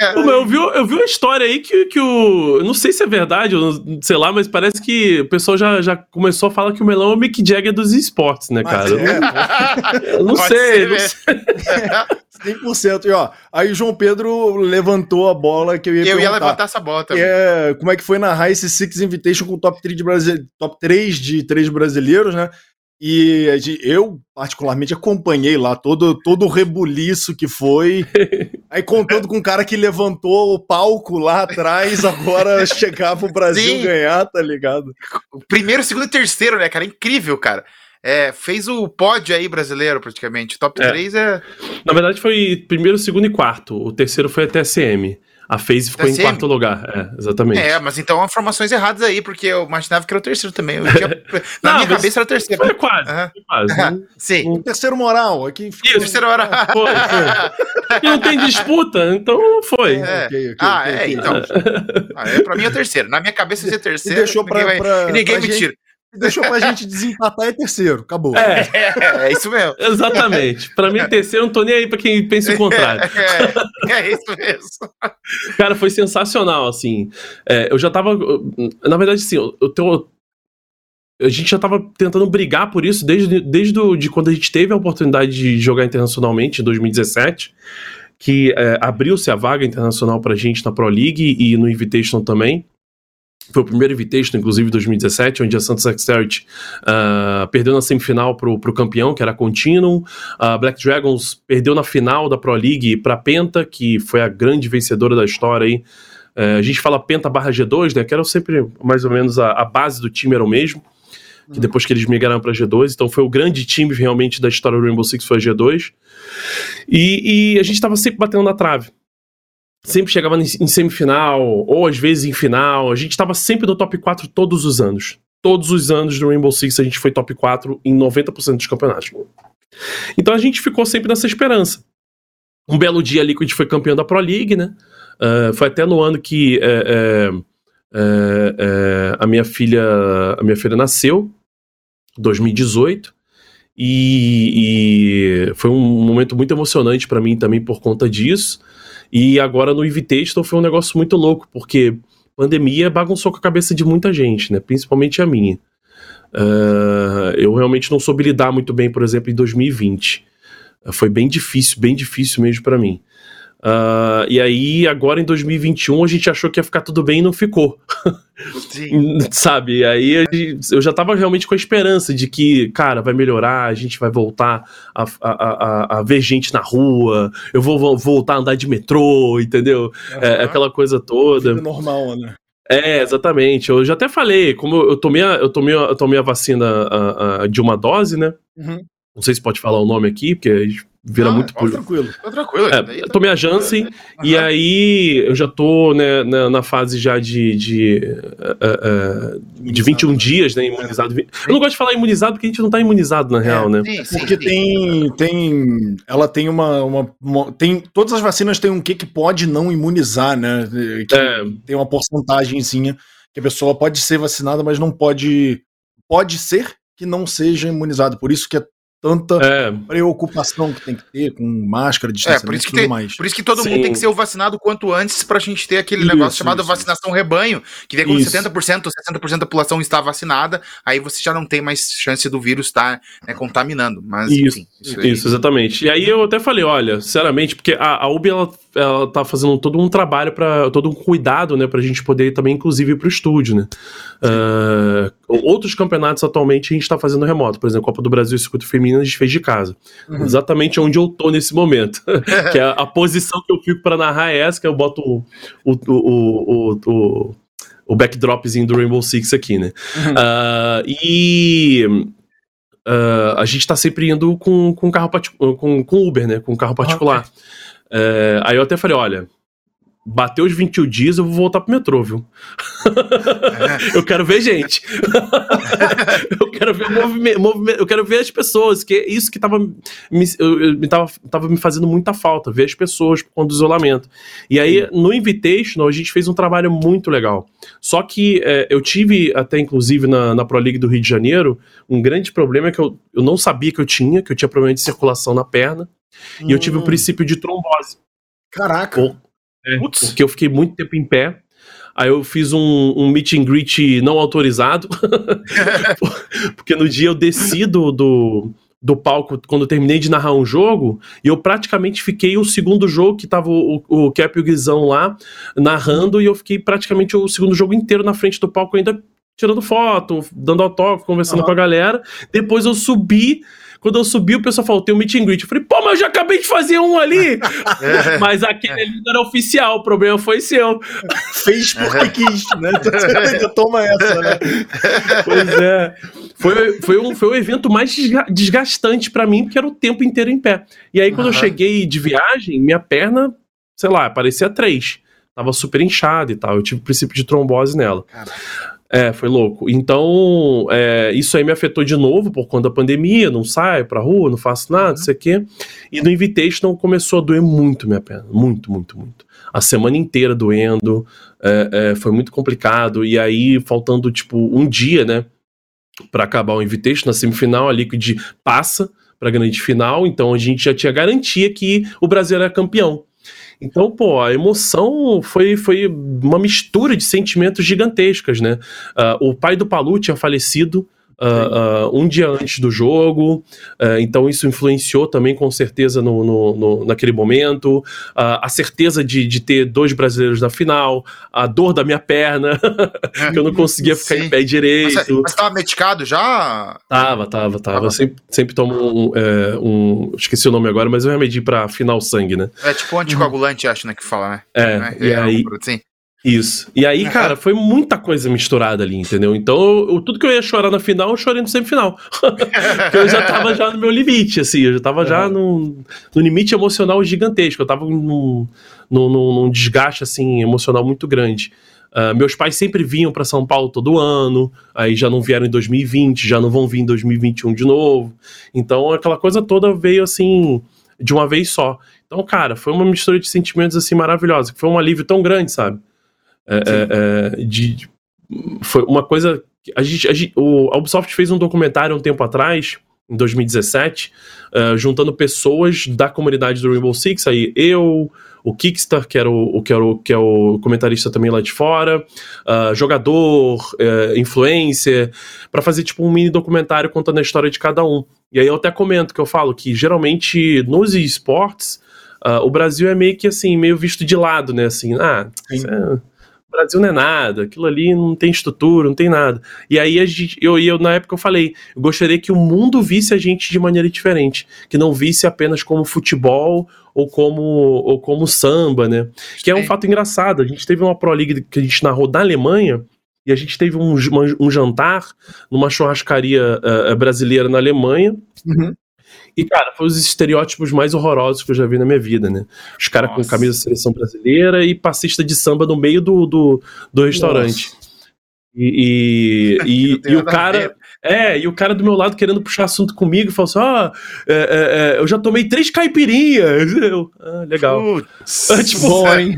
C: É. Eu, vi, eu vi uma história aí que, que o. Não sei se é verdade, sei lá, mas parece que o pessoal já, já começou a falar que o melão é o Mick Jagger dos esportes, né, cara? É, eu não,
A: Pode
C: sei,
A: ser, não sei. 100%. E ó, aí o João Pedro levantou a bola que eu ia
B: Eu ia levantar essa bola também.
A: É, como é que foi narrar esse Six Invitation com o top 3 de, Brasile... top 3 de brasileiros, né? E eu, particularmente, acompanhei lá todo, todo o rebuliço que foi. Aí contando com um cara que levantou o palco lá atrás, agora chegar pro Brasil Sim. ganhar, tá ligado?
B: Primeiro, segundo e terceiro, né, cara? Incrível, cara. É, fez o pódio aí brasileiro, praticamente. Top é. 3 é.
C: Na verdade, foi primeiro, segundo e quarto. O terceiro foi a TSM. A FaZe ficou em quarto lugar, é, exatamente.
B: É, mas então informações erradas aí, porque eu imaginava que era o terceiro também. Tinha... Na Não, minha cabeça era o terceiro.
C: Foi quase, uhum. foi quase. Uhum.
A: Sim. Um terceiro moral. Aqui
B: ficou... Isso, terceiro moral.
C: Foi, foi. E não tem disputa, então foi.
B: É. Okay, okay, ah, okay, é, então. Ah, é, pra mim é o terceiro. Na minha cabeça é terceiro.
A: E deixou pra, ninguém,
B: pra, vai, ninguém me tira
A: deixou pra gente desempatar é terceiro. Acabou.
B: É, é, é isso mesmo.
C: Exatamente. Pra mim, terceiro, não tô nem aí pra quem pensa o contrário.
B: É, é, é isso mesmo.
C: Cara, foi sensacional, assim. É, eu já tava. Na verdade, assim, eu, eu, a gente já tava tentando brigar por isso desde, desde do, de quando a gente teve a oportunidade de jogar internacionalmente, em 2017. Que é, abriu-se a vaga internacional pra gente na Pro League e no Invitation também. Foi o primeiro Invitation, inclusive, em 2017, onde a Santos Exterity uh, perdeu na semifinal para o campeão, que era a Continuum. A uh, Black Dragons perdeu na final da Pro League para Penta, que foi a grande vencedora da história aí. Uh, a gente fala Penta barra G2, né? Que era sempre mais ou menos a, a base do time era o mesmo. Que uhum. depois que eles migraram para G2, então foi o grande time realmente da história do Rainbow Six foi a G2. E, e a gente estava sempre batendo na trave sempre chegava em semifinal, ou às vezes em final. A gente estava sempre no top 4 todos os anos. Todos os anos do Rainbow Six a gente foi top 4 em 90% dos campeonatos. Então a gente ficou sempre nessa esperança. Um belo dia ali que a gente foi campeão da Pro League, né? Uh, foi até no ano que é, é, a minha filha a minha filha nasceu, 2018. E, e foi um momento muito emocionante para mim também por conta disso. E agora no Invitation foi um negócio muito louco, porque pandemia bagunçou com a cabeça de muita gente, né? Principalmente a minha. Uh, eu realmente não soube lidar muito bem, por exemplo, em 2020. Uh, foi bem difícil, bem difícil mesmo para mim. Uh, e aí, agora em 2021, a gente achou que ia ficar tudo bem e não ficou. Sabe? Aí eu já tava realmente com a esperança de que, cara, vai melhorar, a gente vai voltar a, a, a, a ver gente na rua, eu vou, vou, voltar a andar de metrô, entendeu? Uhum. É, aquela coisa toda.
A: Vida normal, né?
C: É, exatamente. Eu já até falei, como eu tomei a, eu tomei, eu tomei a vacina a, a, de uma dose, né? Uhum. Não sei se pode falar o nome aqui, porque vira ah, muito
A: por... tranquilo.
B: Tô tranquilo.
C: É, eu tomei a Janssen uhum. e aí eu já tô né, na, na fase já de, de, uh, uh, de 21 dias, né, imunizado. Eu não gosto de falar imunizado porque a gente não tá imunizado na real, é, né?
A: Sim, sim, porque sim. tem, tem, ela tem uma, uma, uma, tem, todas as vacinas têm um que que pode não imunizar, né? Que é. Tem uma porcentagemzinha que a pessoa pode ser vacinada, mas não pode, pode ser que não seja imunizado. Por isso que é tanta é. preocupação que tem que ter com máscara,
B: distanciamento é, por isso que e tudo tem, mais. Por isso que todo Sim. mundo tem que ser vacinado quanto antes pra gente ter aquele isso, negócio chamado isso, vacinação isso. rebanho, que daí quando isso. 70% ou 60% da população está vacinada, aí você já não tem mais chance do vírus estar tá, né, contaminando. Mas,
C: isso, enfim, isso, isso, exatamente. E aí eu até falei, olha, sinceramente, porque a, a UB, ela ela tá fazendo todo um trabalho para todo um cuidado, né, pra gente poder também inclusive ir pro estúdio, né? Uh, outros campeonatos atualmente a gente tá fazendo remoto, por exemplo, Copa do Brasil e Circuito Feminino a gente fez de casa. Uhum. Exatamente onde eu tô nesse momento. que é a, a, posição que eu fico para narrar é essa, que eu boto o, o, o, o, o, o backdropzinho do Rainbow Six aqui, né? Uhum. Uh, e uh, a gente tá sempre indo com, com carro com, com Uber, né? Com carro particular. Okay. É, aí eu até falei, olha, bateu os 21 dias, eu vou voltar pro metrô, viu? Eu quero ver gente. eu quero ver movimento, movimento, eu quero ver as pessoas, que é isso que tava me, eu, eu, me, tava, tava me fazendo muita falta, ver as pessoas por conta do isolamento. E aí, no Invitational, a gente fez um trabalho muito legal. Só que é, eu tive, até inclusive na, na Pro League do Rio de Janeiro, um grande problema que eu, eu não sabia que eu tinha, que eu tinha problema de circulação na perna, hum. e eu tive o um hum. princípio de trombose.
A: Caraca!
C: Por, é, porque eu fiquei muito tempo em pé. Aí eu fiz um, um meet and greet não autorizado. porque no dia eu desci do, do, do, palco quando eu terminei de narrar um jogo. E eu praticamente fiquei o segundo jogo, que tava o, o Cap e o Guizão lá narrando. E eu fiquei praticamente o segundo jogo inteiro na frente do palco, ainda tirando foto, dando autógrafo, conversando uhum. com a galera. Depois eu subi quando eu subi, o pessoal falou: tem um meet and greet. Eu falei, pô, mas eu já acabei de fazer um ali. É. mas aquele ali não era oficial, o problema foi seu.
A: Fez porque quis, né? Toma essa, né?
C: Pois é. Foi, foi, um, foi o evento mais desgastante para mim, porque era o tempo inteiro em pé. E aí, quando uhum. eu cheguei de viagem, minha perna, sei lá, parecia três. Tava super inchada e tal. Eu tive princípio de trombose nela. Caraca. É, foi louco. Então, é, isso aí me afetou de novo por conta da pandemia, não saio pra rua, não faço nada, não sei o quê. E no Invitation começou a doer muito minha perna, muito, muito, muito. A semana inteira doendo, é, é, foi muito complicado. E aí, faltando, tipo, um dia, né, para acabar o Invitation, na semifinal, a Liquid passa pra grande final, então a gente já tinha garantia que o Brasil era campeão. Então, pô, a emoção foi, foi uma mistura de sentimentos gigantescas, né? Uh, o pai do Palu tinha falecido Uh, uh, um dia antes do jogo, uh, então isso influenciou também com certeza no, no, no naquele momento, a certeza de, de ter dois brasileiros na final, a dor da minha perna, que eu não conseguia ficar Sim. em pé direito. Mas,
B: mas tava medicado já?
C: Tava, tava, tava. Sempre, sempre tomo um, é, um, Esqueci o nome agora, mas eu remedi pra final sangue, né?
B: É tipo um anticoagulante, acho, né, que fala, né?
C: É, é e aí... Assim. Isso. E aí, cara, foi muita coisa misturada ali, entendeu? Então, eu, tudo que eu ia chorar na final, eu chorei no semifinal. Porque eu já tava já no meu limite, assim, eu já tava já no, no limite emocional gigantesco. Eu tava num, num, num desgaste, assim, emocional muito grande. Uh, meus pais sempre vinham para São Paulo todo ano, aí já não vieram em 2020, já não vão vir em 2021 de novo. Então, aquela coisa toda veio, assim, de uma vez só. Então, cara, foi uma mistura de sentimentos, assim, maravilhosa, que foi um alívio tão grande, sabe? É, é, é, de, de, foi uma coisa. A gente, a gente, o, a Ubisoft fez um documentário um tempo atrás, em 2017, uh, é, juntando pessoas da comunidade do Rainbow Six, aí eu, o Kickstar, que era o, que era o, que é o comentarista também lá de fora, uh, jogador, uh, influencer, para fazer tipo um mini documentário contando a história de cada um. E aí eu até comento que eu falo que geralmente nos esportes, o Brasil é meio que assim, meio visto de lado, né? Assim, ah, isso é o Brasil não é nada, aquilo ali não tem estrutura, não tem nada. E aí a gente, eu, eu na época eu falei, eu gostaria que o mundo visse a gente de maneira diferente, que não visse apenas como futebol ou como, ou como samba, né? Que é um fato engraçado. A gente teve uma Pro League que a gente narrou da Alemanha, e a gente teve um, um jantar numa churrascaria uh, brasileira na Alemanha. Uhum. E, cara, foi os estereótipos mais horrorosos que eu já vi na minha vida, né? Os caras com camisa da seleção brasileira e passista de samba no meio do, do, do restaurante. Nossa. E, e, e, e o cara. É, e o cara do meu lado querendo puxar assunto comigo, falou assim: Ó, é, é, é, eu já tomei três caipirinhas. Eu, ah, legal. Putz, tipo, bom, hein?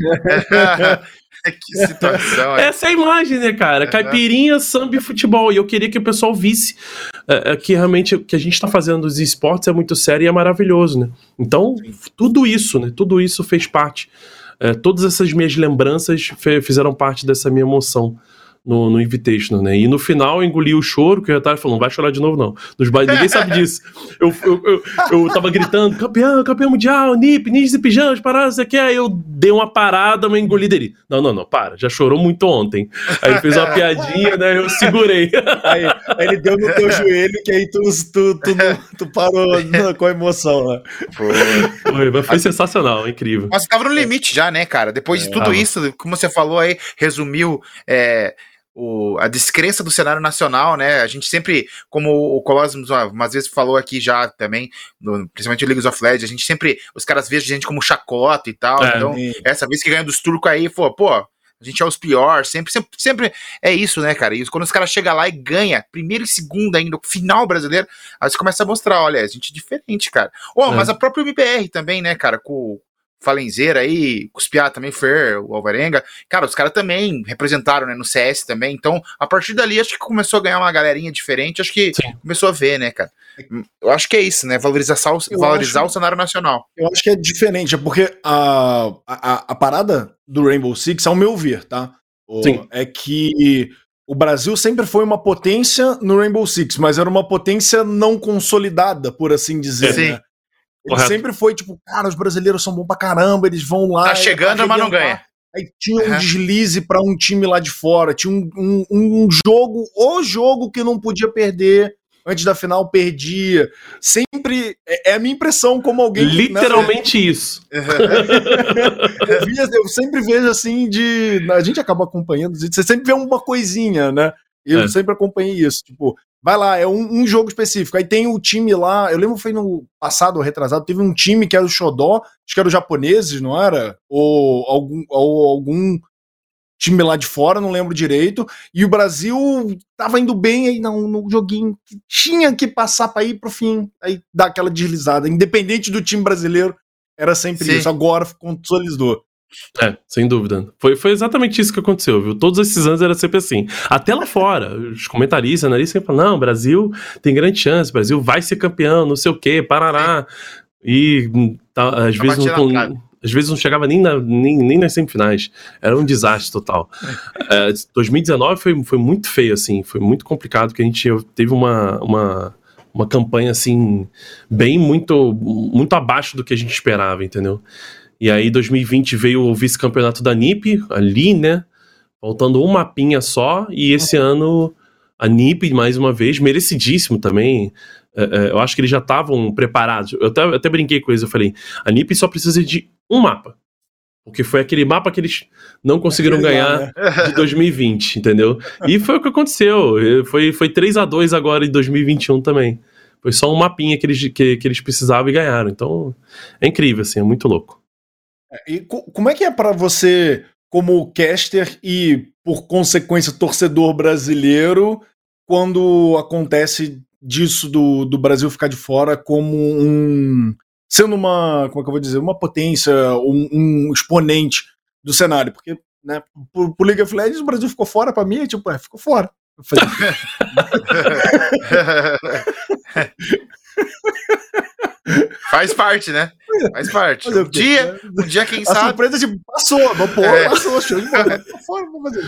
C: que situação. Essa é a imagem, né, cara? Caipirinha, samba e futebol. E eu queria que o pessoal visse uh, que realmente o que a gente está fazendo dos esportes é muito sério e é maravilhoso, né? Então, Sim. tudo isso, né? Tudo isso fez parte. Uh, todas essas minhas lembranças fizeram parte dessa minha emoção no, no Invitational, né? E no final eu engoli o choro, que eu já tava falando, não vai chorar de novo, não. Nos bailes, ninguém sabe disso. Eu, eu, eu, eu, tava gritando, campeão, campeão mundial, Nip, ninjas e pijamas, parada, você quer? Aí eu dei uma parada, uma engolida dele. Não, não, não, para, já chorou muito ontem. Aí ele fez uma piadinha, né? Eu segurei.
A: Aí, aí ele deu no teu joelho, que aí tu, tu, tu, tu parou com a emoção, né?
C: Foi, mas foi sensacional, incrível.
B: Mas tava no limite já, né, cara? Depois de tudo isso, como você falou aí, resumiu. É, o, a descrença do cenário nacional, né? A gente sempre, como o Colossus umas vezes falou aqui já também, no, principalmente o League of Legends, a gente sempre, os caras veem a gente como chacota e tal. É, então, essa vez que ganha dos turcos aí, pô, pô, a gente é os piores, sempre, sempre, sempre é isso, né, cara? E quando os caras chegam lá e ganha, primeiro e segundo ainda, final brasileiro, aí você começa a mostrar, olha, a gente é diferente, cara. Oh, é. mas a própria MBR também, né, cara, com, Falenzeira aí, Cuspiá também, Fer, o Alvarenga. Cara, os caras também representaram, né, no CS também. Então, a partir dali, acho que começou a ganhar uma galerinha diferente. Acho que Sim. começou a ver, né, cara? Eu acho que é isso, né? Valorizar, valorizar acho, o cenário nacional.
A: Eu acho que é diferente, é porque a, a, a parada do Rainbow Six, ao meu ver, tá? Sim. É que o Brasil sempre foi uma potência no Rainbow Six, mas era uma potência não consolidada, por assim dizer. Sim. Né? Ele Correto. sempre foi tipo, cara, os brasileiros são bons pra caramba, eles vão lá.
B: Tá chegando, mas não ganha.
A: Aí tinha um uhum. deslize para um time lá de fora, tinha um, um, um, jogo, o jogo que não podia perder. Antes da final, perdia. Sempre. É, é a minha impressão como alguém.
C: Literalmente né, isso.
A: eu, via, eu, sempre vejo assim de. A gente acaba acompanhando, você sempre vê uma coisinha, né? Eu é. sempre acompanhei isso. Tipo, Vai lá, é um, um, jogo específico. Aí tem o time lá. Eu lembro que foi no passado ou retrasado, teve um time que era o Xodó, acho que era os japoneses, não era? Ou algum, ou algum time lá de fora, não lembro direito. E o Brasil tava indo bem aí no, no joguinho. Tinha que passar para ir pro fim. Aí dá aquela deslizada. Independente do time brasileiro, era sempre Sim. isso. Agora consolidou.
C: É, sem dúvida. Foi, foi exatamente isso que aconteceu, viu? Todos esses anos era sempre assim. Até lá fora, os comentaristas, analistas sempre falam, não, Brasil tem grande chance, Brasil vai ser campeão, não sei o quê, parará. E tá, às, vezes não, às vezes não chegava nem, na, nem, nem nas semifinais. Era um desastre total. É, 2019 foi, foi muito feio, assim, foi muito complicado, porque a gente teve uma, uma, uma campanha, assim, bem muito, muito abaixo do que a gente esperava, entendeu? E aí 2020 veio o vice-campeonato da NIP, ali, né? Faltando um mapinha só, e esse uhum. ano a NIP, mais uma vez, merecidíssimo também. É, é, eu acho que eles já estavam preparados. Eu até, até brinquei com eles, eu falei, a NIP só precisa de um mapa. Porque foi aquele mapa que eles não conseguiram é ganhar né? de 2020, entendeu? E foi o que aconteceu. Foi, foi 3 a 2 agora em 2021 também. Foi só um mapinha que eles, que, que eles precisavam e ganharam. Então, é incrível, assim, é muito louco.
A: E como é que é para você, como caster e, por consequência, torcedor brasileiro, quando acontece disso do, do Brasil ficar de fora como um. sendo uma. como é que eu vou dizer? Uma potência, um, um exponente do cenário? Porque, né, por, por League of Legends, o Brasil ficou fora, para mim, é tipo, é, ficou fora.
B: Faz parte, né? Faz parte. Um dia, um dia, quem
A: a
B: sabe.
A: A surpresa de passou, mas pô, é. passou, show de bola. Tô fora, vou fazer.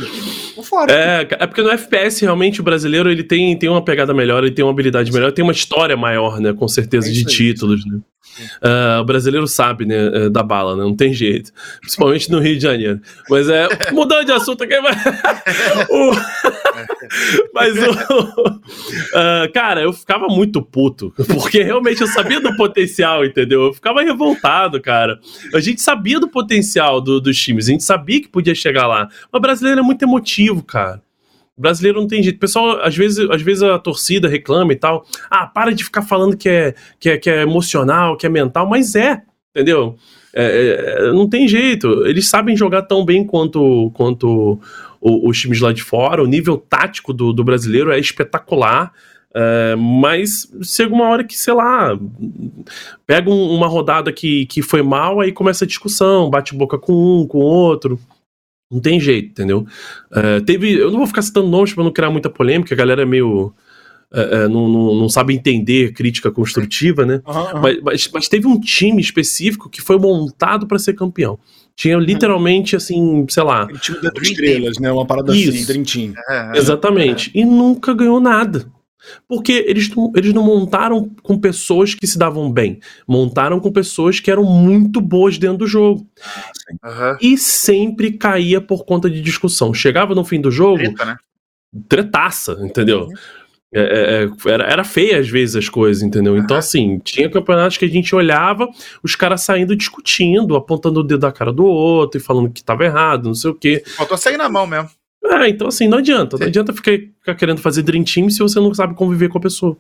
C: Tô fora. É, é porque no FPS, realmente, o brasileiro ele tem, tem uma pegada melhor, ele tem uma habilidade melhor, tem uma história maior, né? Com certeza, é de títulos, né? Uh, o brasileiro sabe, né, é, da bala, né? Não tem jeito. Principalmente no Rio de Janeiro. Mas é. Mudando de assunto aqui, mas. o... mas o. Uh, cara, eu ficava muito puto. Porque realmente eu sabia do potencial, entendeu? Eu ficava revoltado, cara. A gente sabia do potencial do, dos times, a gente sabia que podia chegar lá. Mas o brasileiro é muito emotivo, cara. O brasileiro não tem jeito. Pessoal, às vezes, às vezes a torcida reclama e tal. Ah, para de ficar falando que é, que é, que é emocional, que é mental, mas é, entendeu? É, é, não tem jeito. Eles sabem jogar tão bem quanto, quanto os times lá de fora. O nível tático do, do brasileiro é espetacular. É, mas chega uma hora que, sei lá, pega um, uma rodada que, que foi mal, aí começa a discussão, bate boca com um, com o outro. Não tem jeito, entendeu? Uh, teve. Eu não vou ficar citando nomes para não criar muita polêmica, a galera é meio. Uh, uh, não, não, não, sabe entender crítica construtiva, né? Uhum, uhum. Mas, mas, mas, teve um time específico que foi montado para ser campeão. Tinha literalmente, assim, sei lá.
A: Um time de estrelas, né? Uma parada assim, Isso. assim, Dream Team.
C: Exatamente. E nunca ganhou nada. Porque eles, eles não montaram com pessoas que se davam bem. Montaram com pessoas que eram muito boas dentro do jogo. Uhum. E sempre caía por conta de discussão. Chegava no fim do jogo. Treta, né? Tretaça, entendeu? Uhum. É, é, é, era, era feia às vezes as coisas, entendeu? Então, assim, tinha campeonatos que a gente olhava, os caras saindo discutindo, apontando o dedo da cara do outro e falando que tava errado, não sei o quê.
B: Faltou sair na mão mesmo.
C: É, então assim, não adianta. Não adianta ficar, ficar querendo fazer Dream Team se você não sabe conviver com a pessoa.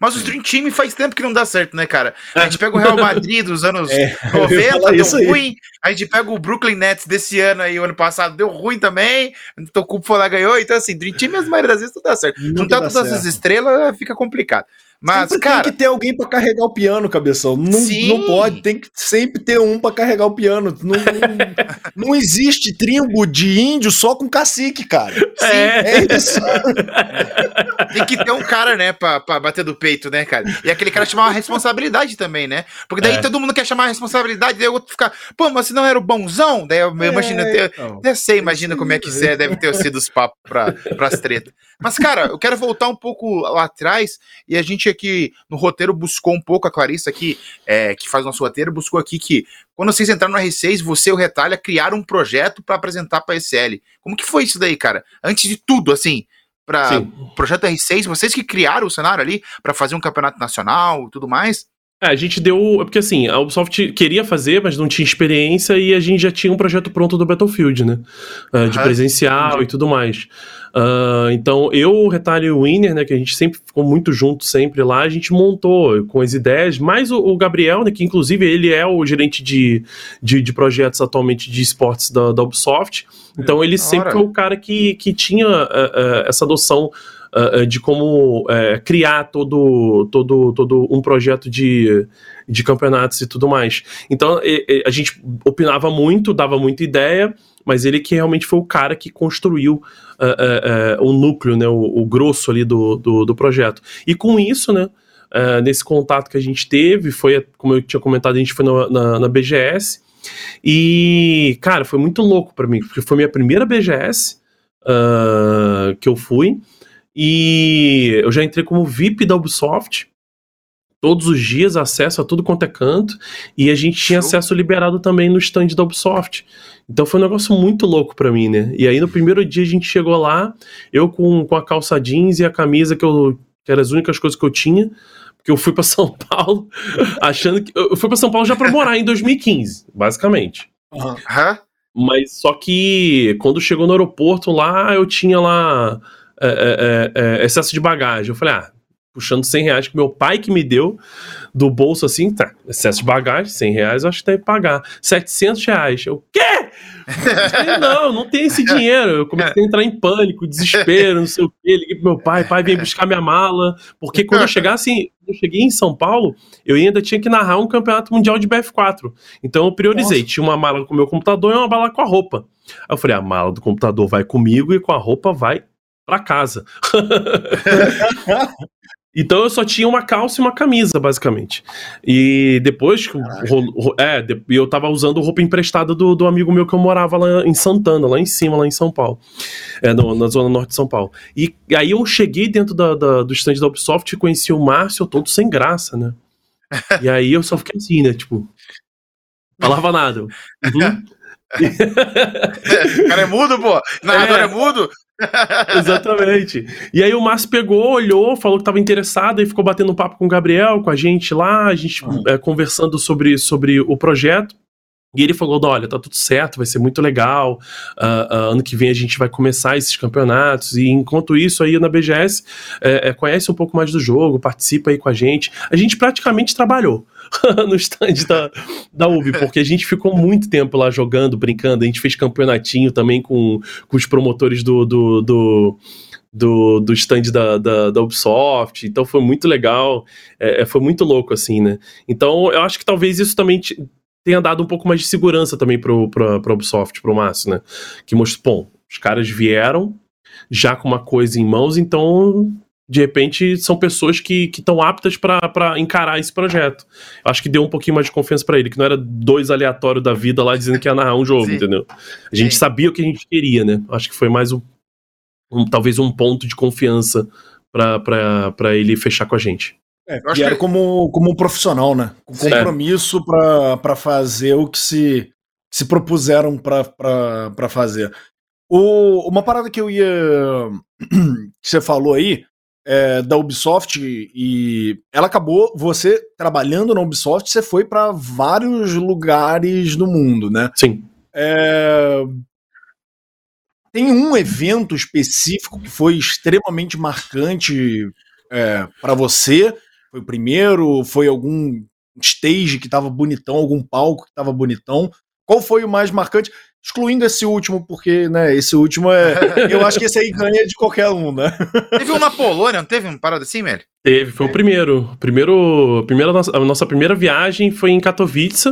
B: Mas os Dream Team faz tempo que não dá certo, né, cara? A gente pega o Real Madrid dos anos é, 90, deu ruim. A gente pega o Brooklyn Nets desse ano aí, o ano passado, deu ruim também. O lá ganhou. Então, assim, Dream Team, as maioria das vezes, não dá certo. Juntar todas certo. essas estrelas fica complicado. Mas, sempre cara.
A: Tem que ter alguém para carregar o piano, cabeção. Não, não pode, tem que sempre ter um para carregar o piano. Não, não, não, existe tribo de índio só com cacique, cara.
B: Sim, é, é isso. tem que ter um cara, né, pra, pra bater do peito, né, cara? E aquele cara chamar uma responsabilidade também, né? Porque daí é. todo mundo quer chamar a responsabilidade, daí o outro fica, pô, mas se não era o bonzão? Daí eu, é, imagino, eu, então. eu sei, imagina como é que é, deve ter sido os papos pra, pras tretas. Mas, cara, eu quero voltar um pouco lá atrás e a gente aqui no roteiro buscou um pouco, a Clarissa aqui, é, que faz o nosso roteiro, buscou aqui que quando vocês entraram no R6, você e o Retalha criaram um projeto para apresentar para a SL. Como que foi isso daí, cara? Antes de tudo, assim, para o projeto R6, vocês que criaram o cenário ali para fazer um campeonato nacional e tudo mais?
C: É, a gente deu. É porque assim, a Ubisoft queria fazer, mas não tinha experiência e a gente já tinha um projeto pronto do Battlefield, né? Uh, de presencial e tudo mais. Uh, então, eu, o Retalho e o Winner, né, que a gente sempre ficou muito junto, sempre lá, a gente montou com as ideias, mais o, o Gabriel, né, que inclusive ele é o gerente de, de, de projetos atualmente de esportes da, da Ubisoft. Então, ele sempre foi o cara que, que tinha uh, uh, essa noção uh, de como uh, criar todo, todo, todo um projeto de, de campeonatos e tudo mais. Então e, e, a gente opinava muito, dava muita ideia, mas ele que realmente foi o cara que construiu uh, o núcleo, né, o, o, grosso ali do, do, do projeto. E com isso, né, nesse contato que a gente teve, foi, como eu tinha comentado, a gente foi no, na, na BGS, e, cara, foi muito louco para mim, porque foi minha primeira BGS uh, que eu fui. E eu já entrei como VIP da Ubisoft. Todos os dias, acesso a tudo quanto é canto. E a gente tinha Show. acesso liberado também no stand da Ubisoft. Então foi um negócio muito louco para mim, né? E aí no primeiro dia a gente chegou lá, eu com, com a calça jeans e a camisa que eu. que eram as únicas coisas que eu tinha. Porque eu fui para São Paulo achando que. Eu fui para São Paulo já para morar em 2015, basicamente. Uhum. Mas só que quando chegou no aeroporto lá, eu tinha lá é, é, é, é, excesso de bagagem. Eu falei, ah, puxando 100 reais que meu pai que me deu do bolso assim, tá, excesso de bagagem, 100 reais, eu acho que tem que pagar. 700 reais. Eu, quê? não, não tem esse dinheiro. Eu comecei a entrar em pânico, desespero, não sei o quê. Liguei pro meu pai, pai vem buscar minha mala. Porque quando eu chegasse, assim, eu cheguei em São Paulo, eu ainda tinha que narrar um campeonato mundial de BF4. Então eu priorizei. Nossa. Tinha uma mala com o meu computador e uma mala com a roupa. Aí eu falei, a mala do computador vai comigo e com a roupa vai para casa. Então eu só tinha uma calça e uma camisa, basicamente. E depois, é, eu tava usando roupa emprestada do, do amigo meu que eu morava lá em Santana, lá em cima, lá em São Paulo. É, no, na zona norte de São Paulo. E aí eu cheguei dentro da, da, do stand da Ubisoft e conheci o Márcio todo sem graça, né? E aí eu só fiquei assim, né? Tipo, falava nada. Uhum.
B: o cara é mudo, pô. Narrador é, é mudo.
C: Exatamente. E aí o Márcio pegou, olhou, falou que estava interessado e ficou batendo um papo com o Gabriel, com a gente lá, a gente uhum. é, conversando sobre, sobre o projeto. E ele falou: olha, tá tudo certo, vai ser muito legal. Uh, uh, ano que vem a gente vai começar esses campeonatos. E enquanto isso, aí na BGS, é, é, conhece um pouco mais do jogo, participa aí com a gente. A gente praticamente trabalhou no stand da, da UB, porque a gente ficou muito tempo lá jogando, brincando. A gente fez campeonatinho também com, com os promotores do, do, do do, do stand da, da, da, Ubisoft, então foi muito legal, é, é foi muito louco, assim, né? Então eu acho que talvez isso também tenha dado um pouco mais de segurança também pro, pro, pro Ubisoft, pro Márcio, né? Que mostrou, bom, os caras vieram já com uma coisa em mãos, então de repente são pessoas que estão aptas para encarar esse projeto. Acho que deu um pouquinho mais de confiança para ele, que não era dois aleatórios da vida lá dizendo que ia narrar um jogo, Sim. entendeu? A gente Sim. sabia o que a gente queria, né? Acho que foi mais um, um talvez um ponto de confiança para ele fechar com a gente.
A: É, vieram que... como, como um profissional, né? Com compromisso para fazer o que se, se propuseram para fazer. O, uma parada que eu ia. que você falou aí, é, da Ubisoft, e ela acabou. Você trabalhando na Ubisoft, você foi para vários lugares do mundo, né?
C: Sim.
A: É, tem um evento específico que foi extremamente marcante é, para você? Foi o primeiro? Foi algum stage que tava bonitão, algum palco que tava bonitão? Qual foi o mais marcante? Excluindo esse último, porque, né, esse último é. Eu acho que esse aí ganha de qualquer um, né?
B: Teve um na Polônia, não teve uma parada assim, Mel?
C: Teve, foi o primeiro. Primeiro, primeiro a nossa primeira viagem foi em Katowice.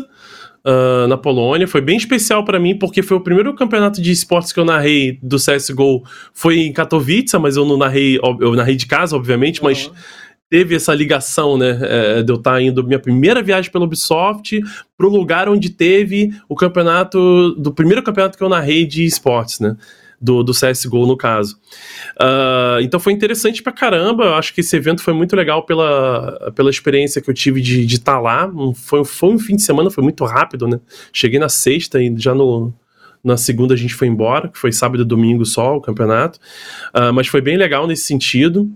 C: Uh, na Polônia. Foi bem especial para mim, porque foi o primeiro campeonato de esportes que eu narrei do CSGO. Foi em Katowice, mas eu não narrei, eu narrei de casa, obviamente, uhum. mas teve essa ligação, né, é, de eu estar tá indo minha primeira viagem pela Ubisoft pro lugar onde teve o campeonato, do primeiro campeonato que eu narrei de esportes, né, do, do CSGO no caso. Uh, então foi interessante pra caramba, eu acho que esse evento foi muito legal pela, pela experiência que eu tive de estar tá lá, foi, foi um fim de semana, foi muito rápido, né, cheguei na sexta e já no, na segunda a gente foi embora, que foi sábado e domingo só o campeonato. Uh, mas foi bem legal nesse sentido.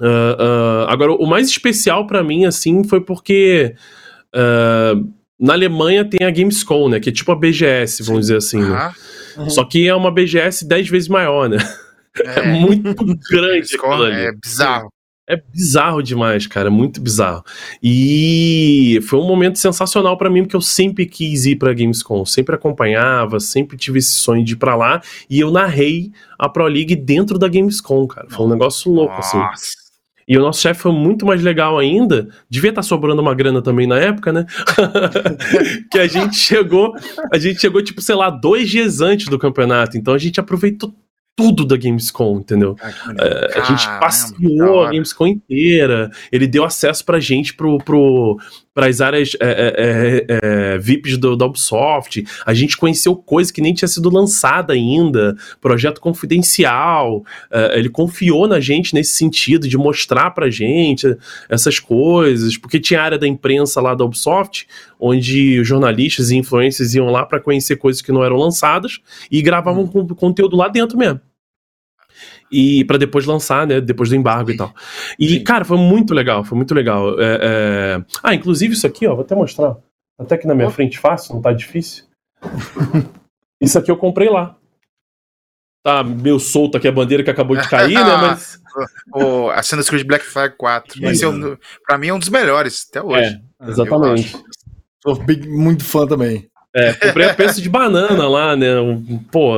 C: Uh, uh, agora, o mais especial para mim, assim, foi porque uh, na Alemanha tem a Gamescom, né? Que é tipo a BGS, vamos dizer assim, né? Uhum. Só que é uma BGS 10 vezes maior, né? É, é muito grande.
B: é bizarro.
C: É bizarro demais, cara, muito bizarro. E foi um momento sensacional para mim, porque eu sempre quis ir pra Gamescom, sempre acompanhava, sempre tive esse sonho de ir pra lá, e eu narrei a Pro League dentro da Gamescom, cara. Foi um negócio louco, assim. Nossa. assim. E o nosso chefe foi muito mais legal ainda. Devia estar tá sobrando uma grana também na época, né? que a gente chegou, a gente chegou, tipo, sei lá, dois dias antes do campeonato. Então a gente aproveitou tudo da Gamescom, entendeu? Ah, é, a gente passeou a Gamescom inteira. Ele deu acesso pra gente pro, pro, pras áreas é, é, é, é VIPs do, da Ubisoft. A gente conheceu coisa que nem tinha sido lançada ainda, projeto confidencial. É, ele confiou na gente nesse sentido de mostrar pra gente essas coisas, porque tinha área da imprensa lá da Ubisoft, onde jornalistas e influencers iam lá para conhecer coisas que não eram lançadas e gravavam hum. conteúdo lá dentro mesmo e para depois lançar, né? Depois do embargo e tal. E, Sim. cara, foi muito legal, foi muito legal. É, é... Ah, inclusive isso aqui, ó, vou até mostrar. Até aqui na minha frente fácil, não tá difícil. isso aqui eu comprei lá. Tá meio solto aqui a bandeira que acabou de cair, né? Mas.
B: o, a Assassin's Creed Black Flag 4. Esse é um, pra mim é um dos melhores até hoje.
C: É, exatamente.
A: Sou muito fã também.
C: É, comprei a preço de banana lá, né? Pô,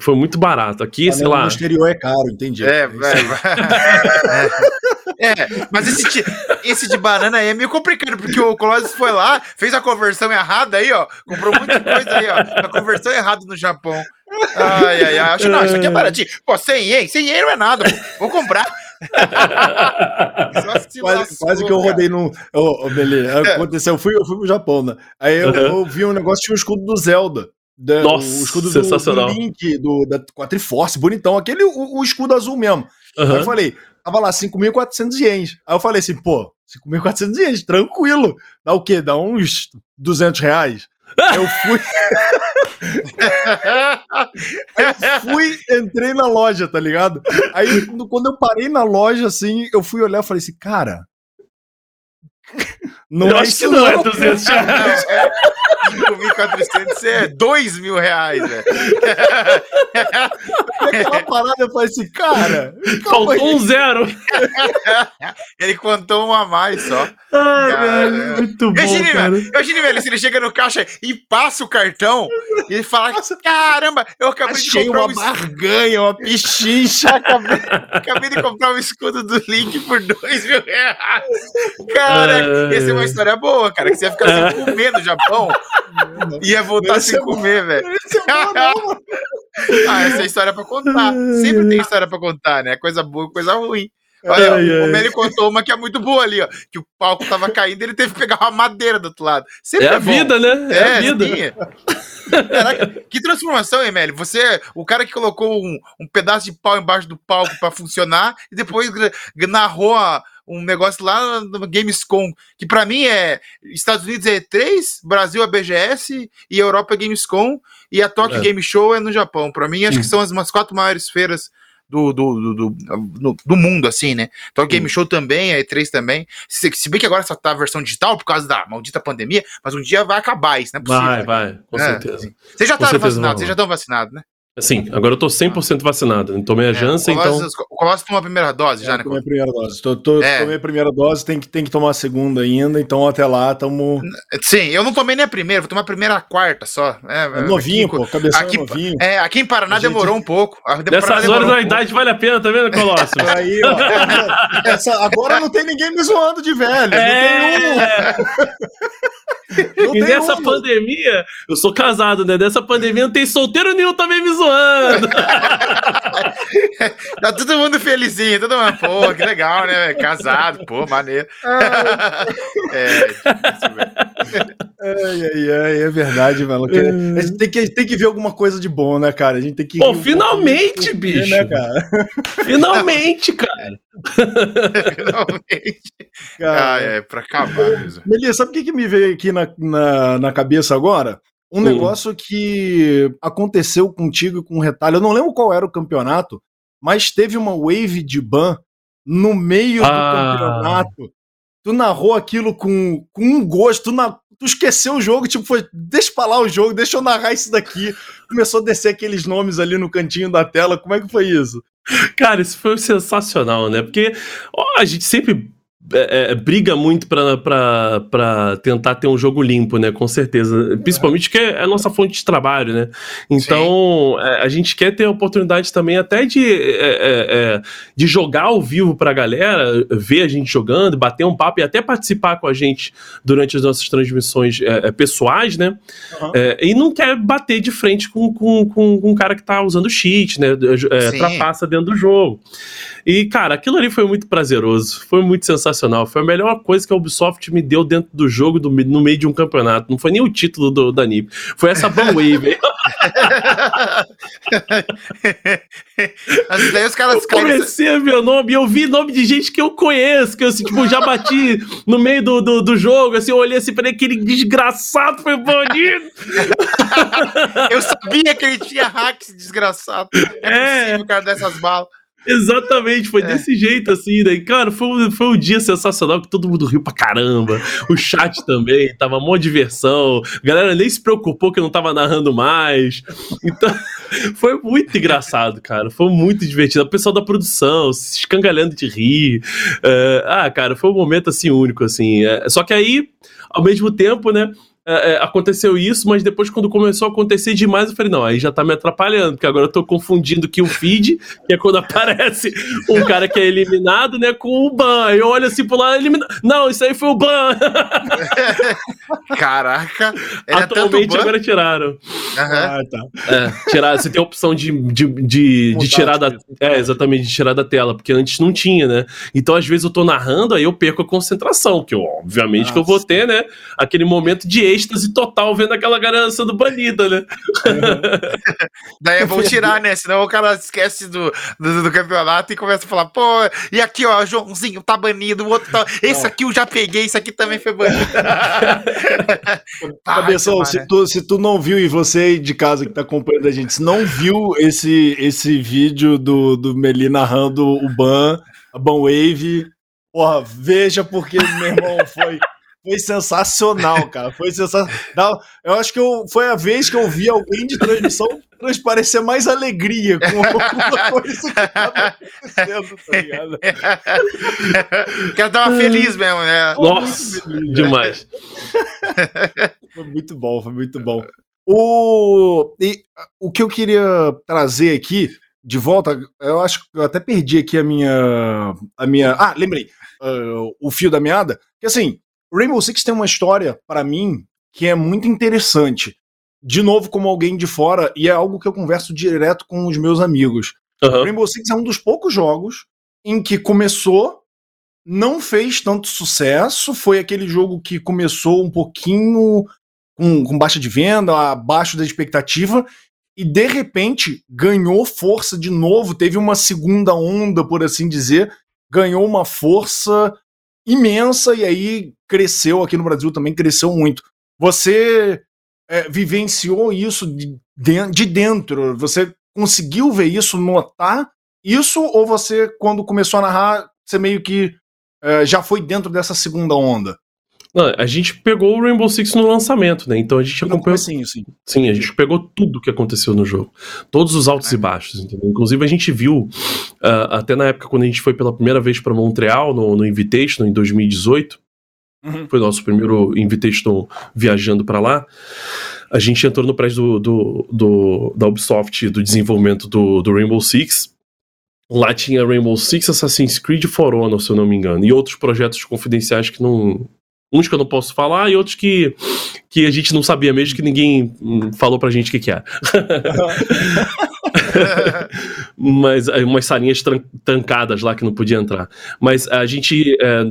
C: foi muito barato. Aqui, sei lá. No
A: exterior é caro, entendi.
B: É, velho. É, mas esse, esse de banana aí é meio complicado, porque o Colossus foi lá, fez a conversão errada aí, ó. Comprou muita coisa aí, ó. A conversão errada no Japão. Ai, ai, ai. Acho, não, isso aqui é baratinho. Pô, 100 ien? 100 ien não é nada, pô. Vou comprar
A: quase, quase, que eu rodei no. Oh, oh, beleza. Aconteceu, eu fui, eu fui pro Japão, né? Aí eu, uhum. eu vi um negócio, tinha um escudo do Zelda. Da,
C: Nossa, o escudo sensacional.
A: do, do Link, do, da, com a Triforce, bonitão. Aquele, o, o escudo azul mesmo. Uhum. Aí eu falei, tava lá 5.400 ienes. Aí eu falei assim, pô, 5.400 ienes, tranquilo. Dá o quê? Dá uns 200 reais? Eu fui. eu fui, entrei na loja, tá ligado? Aí, quando eu parei na loja, assim, eu fui olhar e falei assim, cara.
C: Não eu é acho que não, não é 200 reais.
B: É, 5.400 é 2 mil reais, velho.
A: Aquela parada eu falei assim, cara.
C: Faltou um zero.
B: ele contou um a mais só.
C: Ai, velho, muito bom. Imagine,
B: velho, imagine, velho, se ele chega no caixa e passa o cartão e ele fala: caramba, eu acabei
A: Achei
B: de comprar
A: uma um barganha, uma pichincha.
B: acabei, acabei de comprar um escudo do Link por 2 mil reais. Cara, essa é uma história boa, cara, que você ia ficar sem comer no Japão. Ia voltar sem comer, velho. ah, essa é história pra contar. Sempre tem história pra contar, né? Coisa boa e coisa ruim. Olha, ai, o Meli contou uma que é muito boa ali, ó. Que o palco tava caindo e ele teve que pegar uma madeira do outro lado.
C: Sempre é, é a vida, né? É, é a vida.
B: Caraca, que transformação, Emeli. Você, o cara que colocou um, um pedaço de pau embaixo do palco para funcionar e depois narrou a, um negócio lá no Gamescom, que para mim é Estados Unidos é E3, Brasil é BGS e Europa é Gamescom e a Tokyo é. Game Show é no Japão. Para mim, acho que são as umas quatro maiores feiras do, do, do, do, do mundo, assim, né? Então, Game Show também, a E3 também. Se, se bem que agora só tá a versão digital por causa da maldita pandemia, mas um dia vai acabar isso, não é
C: possível. Vai, vai, com é, certeza.
B: Vocês já estão vacinados, vocês já estão vacinados, né?
C: Sim, agora eu tô 100% vacinado. Tomei a é, Janssen, então...
B: O Colossus tomou a primeira dose já,
A: né? Tomei a primeira dose. Tô, tô, é. Tomei a primeira dose, tem que, tem que tomar a segunda ainda, então até lá tamo...
B: Sim, eu não tomei nem a primeira, vou tomar a primeira a quarta só.
A: É, é novinho, aqui, pô, cabeção
B: aqui,
A: novinho.
B: É, aqui em Paraná gente... demorou um pouco.
C: Nessas horas um a idade vale a pena, tá vendo, Colossus?
A: Aí, ó, essa, agora não tem ninguém me zoando de velho, é... não tem
C: um... Não e nessa pandemia, eu sou casado, né? Nessa pandemia não tem solteiro nenhum também me zoando.
B: tá todo mundo felizinho, todo mundo, pô, que legal, né? Casado, pô, maneiro.
A: é, difícil, velho. Ai, ai, ai, é verdade, mano. A gente tem que, tem que ver alguma coisa de bom, né, cara? A gente tem que.
C: Pô, finalmente, um bicho! Né, cara? Finalmente, cara!
B: finalmente! Cara, ah, é, pra acabar mesmo.
A: Melissa, sabe o que, que me veio aqui na, na, na cabeça agora? Um hum. negócio que aconteceu contigo com o retalho. Eu não lembro qual era o campeonato, mas teve uma wave de ban no meio ah. do campeonato. Tu narrou aquilo com, com um gosto, tu, na, tu esqueceu o jogo, tipo, foi, deixa pra lá o jogo, deixa eu narrar isso daqui. Começou a descer aqueles nomes ali no cantinho da tela. Como é que foi isso?
C: Cara, isso foi sensacional, né? Porque ó, a gente sempre é, é, briga muito para tentar ter um jogo limpo, né? Com certeza. Principalmente que é a nossa fonte de trabalho, né? Então, é, a gente quer ter a oportunidade também até de, é, de jogar ao vivo pra galera, ver a gente jogando, bater um papo e até participar com a gente durante as nossas transmissões pessoais, né? Uhum. e não quer bater de frente com, com, com, com um cara que tá usando cheat, né? trapaça dentro do jogo. E, cara, aquilo ali foi muito prazeroso, foi muito sensacional. Foi a melhor coisa que a Ubisoft me deu dentro do jogo do, no meio de um campeonato. Não foi nem o título do, da NIP, foi essa Banwave.
B: Mas daí os caras.
C: Eu comecei a ver o nome e eu vi nome de gente que eu conheço, que eu assim, tipo, já bati no meio do, do, do jogo, assim, eu olhei assim, falei, aquele desgraçado foi banido.
B: eu sabia que ele tinha hacks desgraçado. É, é possível, cara, dessas balas.
C: Exatamente, foi é. desse jeito assim, né? Cara, foi, foi um dia sensacional que todo mundo riu pra caramba. O chat também, tava mó diversão. A galera nem se preocupou que eu não tava narrando mais. Então, foi muito engraçado, cara. Foi muito divertido. O pessoal da produção se escangalhando de rir. Uh, ah, cara, foi um momento assim único, assim. Uh, só que aí, ao mesmo tempo, né? É, é, aconteceu isso, mas depois, quando começou a acontecer demais, eu falei, não, aí já tá me atrapalhando, porque agora eu tô confundindo que o feed, que é quando aparece um cara que é eliminado, né, com o ban. Aí eu olho assim pro lado, elimina... Não, isso aí foi o ban.
B: Caraca.
C: Atualmente agora tiraram. Uhum. Ah, tá. É, tirar, você tem a opção de, de, de, de tirar da. É, exatamente, de tirar da tela, porque antes não tinha, né? Então, às vezes, eu tô narrando, aí eu perco a concentração, que eu, obviamente Nossa. que eu vou ter, né? Aquele momento de êxtase total vendo aquela galera sendo banida, né?
B: Uhum. Daí vou tirar, né? Senão o cara esquece do, do, do, campeonato e começa a falar, pô, e aqui, ó, Joãozinho tá banido, o outro tá. Esse aqui eu já peguei, esse aqui também foi banido.
A: Cabeção, se tu, se tu não viu, e você aí de casa que tá acompanhando a gente, se não viu esse, esse vídeo do, do Meli narrando o ban, a ban wave, porra, veja porque, meu irmão, foi. Foi sensacional, cara. Foi sensacional. Eu acho que eu, foi a vez que eu vi alguém de transmissão transparecer mais alegria com alguma coisa que tava acontecendo, tá ligado?
B: O cara tava feliz mesmo, né?
C: Nossa, feliz, demais.
A: Foi muito bom, foi muito bom. O, e, o que eu queria trazer aqui de volta, eu acho que eu até perdi aqui a minha. A minha ah, lembrei. Uh, o fio da meada. Que assim, Rainbow Six tem uma história, para mim, que é muito interessante. De novo, como alguém de fora, e é algo que eu converso direto com os meus amigos. Uhum. Rainbow Six é um dos poucos jogos em que começou, não fez tanto sucesso, foi aquele jogo que começou um pouquinho com, com baixa de venda, abaixo da expectativa, e de repente ganhou força de novo, teve uma segunda onda, por assim dizer, ganhou uma força imensa e aí cresceu aqui no Brasil também, cresceu muito. Você é, vivenciou isso de, de dentro? Você conseguiu ver isso, notar isso? Ou você, quando começou a narrar, você meio que é, já foi dentro dessa segunda onda?
C: Não, a gente pegou o Rainbow Six no lançamento, né? Então a gente acompanhou.
A: Sim, sim.
C: Sim, a gente pegou tudo que aconteceu no jogo. Todos os altos e baixos, entendeu? Inclusive a gente viu, uh, até na época quando a gente foi pela primeira vez para Montreal, no, no Invitation, em 2018. Uhum. Foi o nosso primeiro Invitation viajando para lá. A gente entrou no prédio do, do, do, da Ubisoft do desenvolvimento do, do Rainbow Six. Lá tinha Rainbow Six, Assassin's Creed For Honor, se eu não me engano, e outros projetos confidenciais que não, Uns que eu não posso falar e outros que, que a gente não sabia mesmo, que ninguém hum, falou pra gente o que, que é. Mas umas salinhas trancadas lá que não podia entrar. Mas a gente é,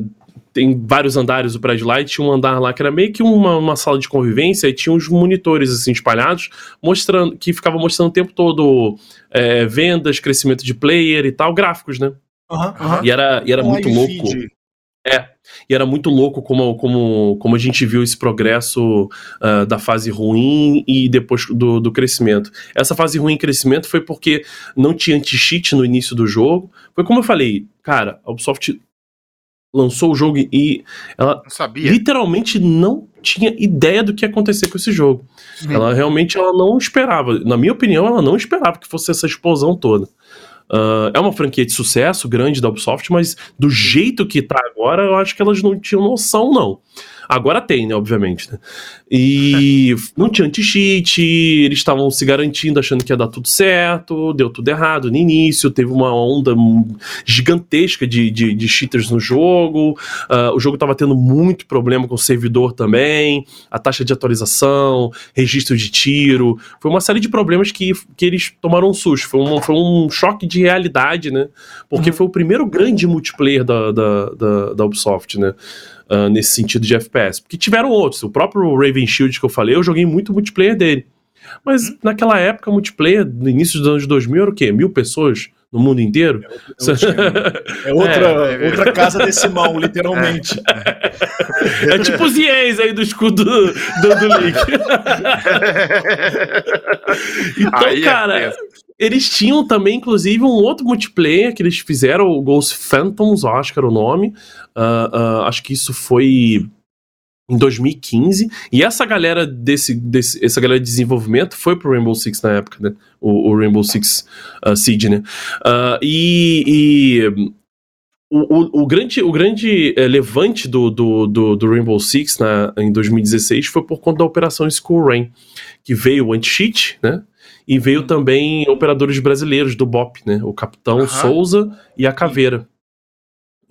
C: tem vários andares do prédio lá e tinha um andar lá que era meio que uma, uma sala de convivência e tinha uns monitores assim espalhados mostrando que ficava mostrando o tempo todo é, vendas, crescimento de player e tal, gráficos, né? Uhum, uhum. E era, e era muito louco. Feed. É, e era muito louco como, como, como a gente viu esse progresso uh, da fase ruim e depois do, do crescimento. Essa fase ruim e crescimento foi porque não tinha anti-cheat no início do jogo. Foi como eu falei, cara, a Ubisoft lançou o jogo e ela literalmente não tinha ideia do que ia acontecer com esse jogo. Sim. Ela realmente ela não esperava, na minha opinião, ela não esperava que fosse essa explosão toda. Uh, é uma franquia de sucesso grande da Ubisoft, mas do jeito que tá agora, eu acho que elas não tinham noção, não. Agora tem, né, obviamente. Né? E não tinha anti-cheat, eles estavam se garantindo, achando que ia dar tudo certo, deu tudo errado no início, teve uma onda gigantesca de, de, de cheaters no jogo, uh, o jogo estava tendo muito problema com o servidor também, a taxa de atualização, registro de tiro, foi uma série de problemas que, que eles tomaram um susto, foi um, foi um choque de realidade, né? Porque uhum. foi o primeiro grande multiplayer da, da, da, da Ubisoft, né? Uh, nesse sentido de FPS. Porque tiveram outros. O próprio Raven Shield que eu falei, eu joguei muito multiplayer dele. Mas uhum. naquela época, multiplayer, no início dos anos 2000, era o quê? Mil pessoas no mundo inteiro?
A: É, é outra, é, outra casa decimal, literalmente.
C: É, é tipo os IEs aí do escudo do, do, do Link. então, aí é cara, é eles tinham também, inclusive, um outro multiplayer que eles fizeram, o Ghost Phantoms, eu acho que era o nome. Uh, uh, acho que isso foi em 2015. E essa galera desse, desse, essa galera de desenvolvimento foi pro Rainbow Six na época, né? O, o Rainbow Six uh, Siege, né? Uh, e, e o, o, o, grande, o grande é, levante do, do, do, do, Rainbow Six na, em 2016 foi por conta da Operação School Rain, que veio o anti-cheat, né? E veio hum. também operadores brasileiros do BOP, né? O Capitão Souza e a Caveira.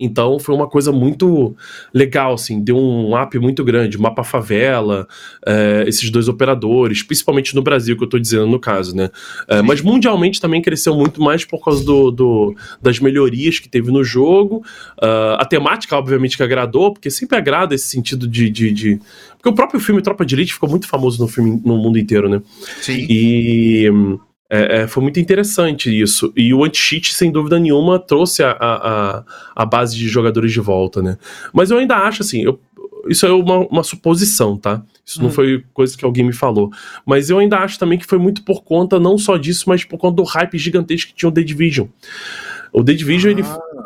C: Então foi uma coisa muito legal, assim, deu um up muito grande, mapa favela, é, esses dois operadores, principalmente no Brasil, que eu tô dizendo no caso, né? É, mas mundialmente também cresceu muito mais por causa do, do das melhorias que teve no jogo. Uh, a temática, obviamente, que agradou, porque sempre agrada esse sentido de, de, de, Porque o próprio filme Tropa de Elite ficou muito famoso no filme no mundo inteiro, né?
B: Sim.
C: E. É, é, foi muito interessante isso. E o anti-cheat, sem dúvida nenhuma, trouxe a, a, a, base de jogadores de volta, né? Mas eu ainda acho assim, eu, isso é uma, uma, suposição, tá? Isso hum. não foi coisa que alguém me falou. Mas eu ainda acho também que foi muito por conta, não só disso, mas por conta do hype gigantesco que tinha o The Division. O The Division, ah, ele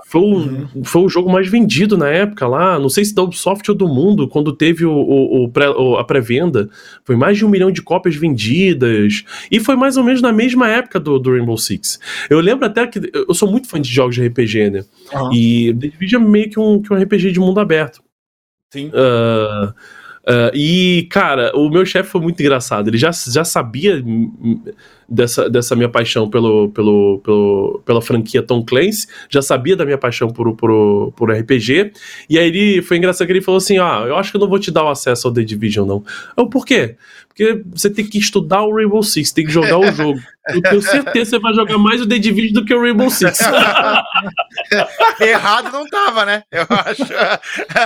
C: foi, uhum. o, foi o jogo mais vendido na época lá, não sei se da Ubisoft ou do mundo, quando teve o, o, o pré, a pré-venda. Foi mais de um milhão de cópias vendidas. E foi mais ou menos na mesma época do, do Rainbow Six. Eu lembro até que. Eu sou muito fã de jogos de RPG, né? Uhum. E The Division é meio que um, que um RPG de mundo aberto.
A: Sim. Uh,
C: Uh, e, cara, o meu chefe foi muito engraçado. Ele já, já sabia dessa, dessa minha paixão pelo, pelo, pelo, pela franquia Tom Clancy, já sabia da minha paixão por, por, por RPG. E aí ele foi engraçado que ele falou assim: Ah, eu acho que eu não vou te dar o acesso ao The Division, não. Eu, por quê? Porque você tem que estudar o Rainbow Six, tem que jogar o jogo. Eu tenho certeza que você vai jogar mais o The Division do que o Rainbow Six.
B: Errado não tava, né? Eu acho.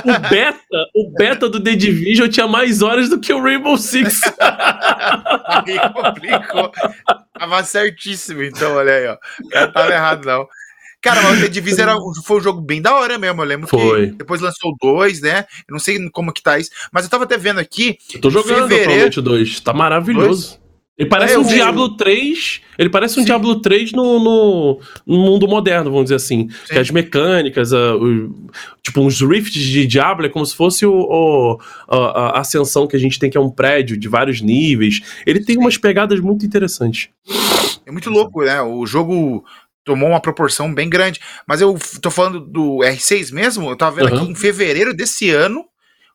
C: o beta, o beta do The Division tinha mais horas do que o Rainbow Six.
B: Aí complicou. Tava certíssimo, então, olha aí, ó. Não tava errado, não. Cara, mas o The Division era, foi um jogo bem da hora mesmo. Eu lembro foi. que depois lançou dois, né? Eu não sei como que tá isso. Mas eu tava até vendo aqui.
C: Eu tô jogando fevereiro... atualmente o dois. Tá maravilhoso. Dois? Ele parece é, um Diablo 3. Ele parece um Sim. Diablo 3 no, no, no, mundo moderno, vamos dizer assim. Que as mecânicas, a, o, tipo, uns rifts de Diablo é como se fosse o, o a, a, ascensão que a gente tem, que é um prédio de vários níveis. Ele tem Sim. umas pegadas muito interessantes.
B: É muito louco, né? O jogo tomou uma proporção bem grande. Mas eu tô falando do R6 mesmo, eu tava vendo uhum. aqui em fevereiro desse ano,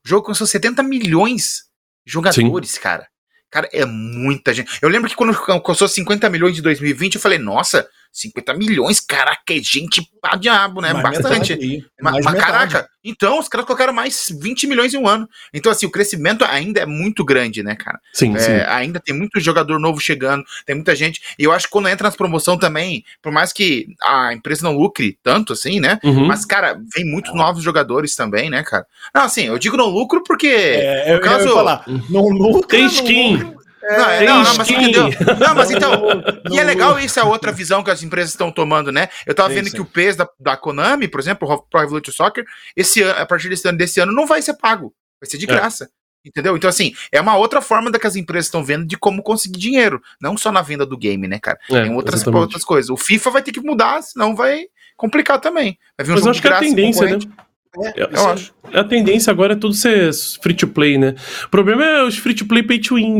B: o jogo começou 70 milhões de jogadores, cara. Cara, é muita gente. Eu lembro que quando custou 50 milhões de 2020, eu falei, nossa, 50 milhões, caraca, é gente pra diabo, né? Mais Bastante. Mas, mas caraca, então os caras colocaram mais 20 milhões em um ano. Então, assim, o crescimento ainda é muito grande, né, cara?
C: Sim,
B: é,
C: sim.
B: Ainda tem muito jogador novo chegando, tem muita gente. E eu acho que quando entra nas promoção também, por mais que a empresa não lucre tanto, assim, né? Uhum. Mas, cara, vem muitos novos jogadores também, né, cara? Não, assim, eu digo não lucro porque. É,
A: eu, caso... eu falar,
C: não lucro. Tem skin.
B: É, não, não, mas entendeu? Não, mas então. e é legal isso, é outra visão que as empresas estão tomando, né? Eu tava vendo que o PES da, da Konami, por exemplo, o Pro Evolution Soccer, esse ano, a partir desse ano, desse ano, não vai ser pago. Vai ser de é. graça. É. Entendeu? Então, assim, é uma outra forma da que as empresas estão vendo de como conseguir dinheiro. Não só na venda do game, né, cara? É, Tem outras, outras coisas. O FIFA vai ter que mudar, senão vai complicar também. Vai
C: vir um Mas jogo acho que é a tendência, né? É, eu, eu acho. A tendência agora é tudo ser free to play, né? O problema é os free to play pay to win.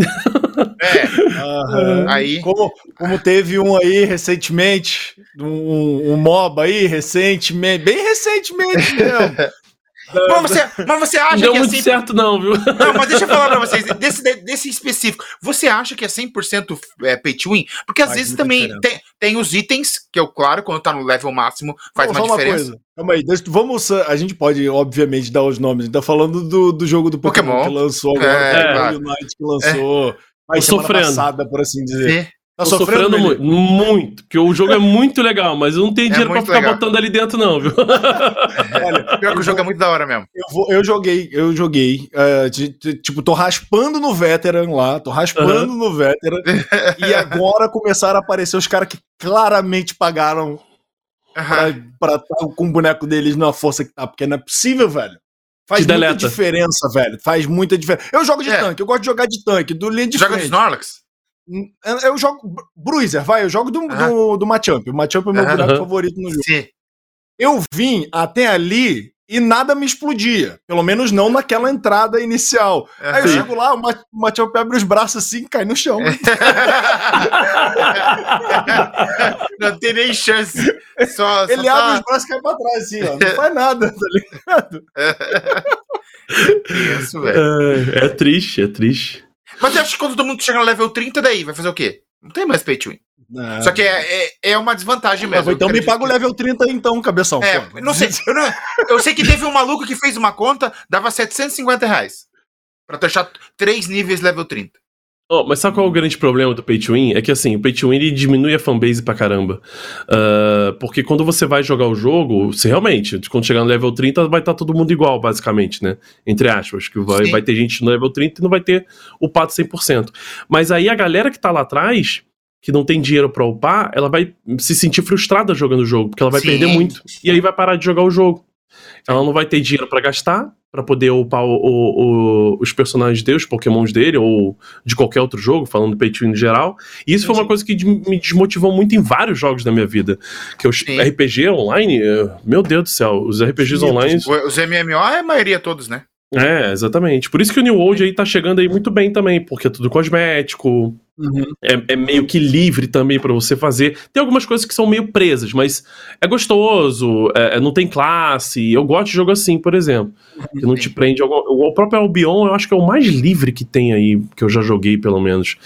A: É. Uhum. Aí. Como, como teve um aí recentemente, um, um MOBA aí, recentemente, bem recentemente mesmo.
B: Mas você, mas você acha
C: não
B: deu
C: que é muito 100%... certo, não, viu?
B: Não, mas deixa eu falar pra vocês, desse, desse específico, você acha que é 100% é, pay to win? Porque às faz vezes também tem, tem os itens, que eu, claro, quando tá no level máximo, faz uma diferença. Uma
A: Calma aí, deixa, vamos. A gente pode, obviamente, dar os nomes. A gente tá falando do, do jogo do Pokémon, Pokémon. que lançou agora, é, o Unite que lançou. É.
C: Mas sofrendo. Passada,
A: por assim dizer.
C: É. Tá Tô sofrendo, sofrendo muito, muito, porque o jogo é muito legal, mas eu não tenho é dinheiro pra ficar legal. botando ali dentro, não, viu?
B: Olha, pior que o jogo é muito da hora mesmo.
A: Eu, vou, eu joguei, eu joguei. Uh, de, de, tipo, tô raspando no Veteran lá, tô raspando uhum. no Veteran. e agora começaram a aparecer os caras que claramente pagaram uhum. pra, estar com o boneco deles na força que tá, porque não é possível, velho. Faz muita diferença, velho. Faz muita diferença. Eu jogo de é. tanque, eu gosto de jogar de tanque, do linha de
B: Joga de Snorlax?
A: Eu jogo Bruiser, vai, eu jogo do, ah. do, do Machamp. O Machamp é meu boneco favorito no jogo. Sim. Eu vim até ali e nada me explodia. Pelo menos não naquela entrada inicial. Aí eu chego lá, o Machamp abre os braços assim e cai no chão.
B: não tem nem chance. Só,
A: Ele só abre tá... os braços e cai pra trás, assim, ó. Não faz nada, tá ligado?
C: Isso, velho. É, é triste, é triste.
B: Mas eu acho que quando todo mundo chega no level 30, daí vai fazer o quê? Não tem mais pay to win. Não. Só que é, é, é, uma desvantagem mesmo.
A: então me paga o level 30 então, cabeção.
B: É, pô. não sei. Eu, não, eu, sei que teve um maluco que fez uma conta, dava 750 reais. Pra deixar três níveis level 30.
C: Oh, mas sabe qual é o grande problema do Pay to Win? É que assim, o Pay to Win ele diminui a fanbase pra caramba. Uh, porque quando você vai jogar o jogo, você realmente, quando chegar no level 30, vai estar tá todo mundo igual, basicamente, né? Entre aspas, que vai, vai ter gente no level 30 e não vai ter upado 100%. Mas aí a galera que tá lá atrás, que não tem dinheiro pra upar, ela vai se sentir frustrada jogando o jogo, porque ela vai Sim. perder muito. E aí vai parar de jogar o jogo. Ela não vai ter dinheiro para gastar, para poder upar o, o, o, os personagens dele, os pokémons dele, ou de qualquer outro jogo, falando do Pay em geral. E isso foi uma coisa que me desmotivou muito em vários jogos da minha vida. Que os Sim. RPG online, meu Deus do céu, os RPGs Sim, online.
B: Os MMO é a maioria todos, né?
C: É, exatamente. Por isso que o New World aí tá chegando aí muito bem também, porque é tudo cosmético, uhum. é, é, meio que livre também para você fazer. Tem algumas coisas que são meio presas, mas é gostoso, é, é não tem classe. Eu gosto de jogo assim, por exemplo, uhum. que não te prende. O próprio Albion eu acho que é o mais livre que tem aí, que eu já joguei pelo menos.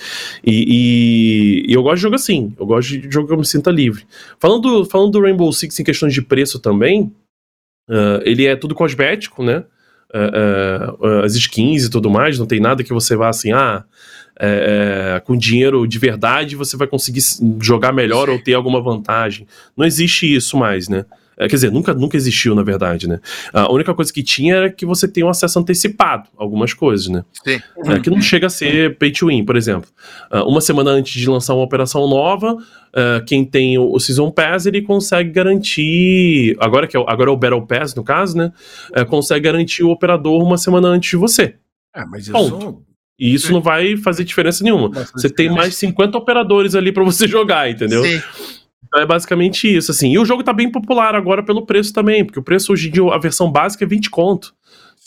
C: E, e, e eu gosto de jogo assim, eu gosto de jogo que eu me sinta livre. Falando, falando do Rainbow Six em questões de preço também, uh, ele é tudo cosmético, né? Uh, uh, as skins e tudo mais, não tem nada que você vá assim, ah, é, com dinheiro de verdade você vai conseguir jogar melhor Sim. ou ter alguma vantagem. Não existe isso mais, né? É, quer dizer, nunca, nunca existiu, na verdade, né? A única coisa que tinha era que você tem um acesso antecipado a algumas coisas, né? Sim. É, que não chega a ser pay to win, por exemplo. Uh, uma semana antes de lançar uma operação nova, uh, quem tem o, Season Pass, ele consegue garantir. Agora que é, agora é o Battle Pass, no caso, né? Uh, consegue garantir o operador uma semana antes de você.
A: É, mas isso. Ponto.
C: E isso Sim. não vai fazer diferença nenhuma. Você tem mais 50 operadores ali para você jogar, entendeu? Sim. Então é basicamente isso, assim. E o jogo tá bem popular agora pelo preço também, porque o preço hoje em dia, a versão básica é 20 conto.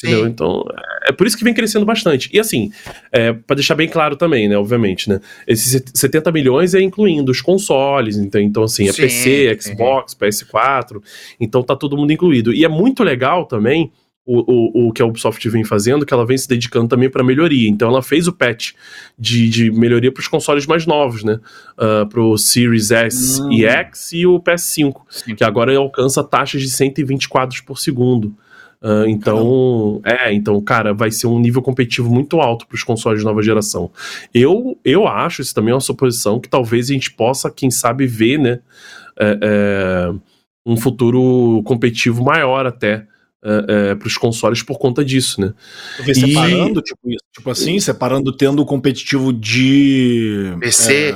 C: Entendeu? Então, é por isso que vem crescendo bastante. E assim, é, para deixar bem claro também, né, obviamente, né, esses 70 milhões é incluindo os consoles, então, então assim, é sim, PC, Xbox, sim. PS4, então tá todo mundo incluído. E é muito legal também o, o, o que a Ubisoft vem fazendo, que ela vem se dedicando também para melhoria. Então ela fez o patch de, de melhoria para os consoles mais novos, né? Uh, para o Series S hum. e X e o PS5, Sim. que agora alcança taxas de 120 quadros por segundo. Uh, então, Caramba. é, então, cara, vai ser um nível competitivo muito alto para os consoles de nova geração. Eu, eu acho, isso também é uma suposição, que talvez a gente possa, quem sabe, ver, né, é, é, um futuro competitivo maior até é, para os consoles por conta disso, né?
A: E... Separando, tipo, tipo assim, separando tendo o competitivo de
B: PC,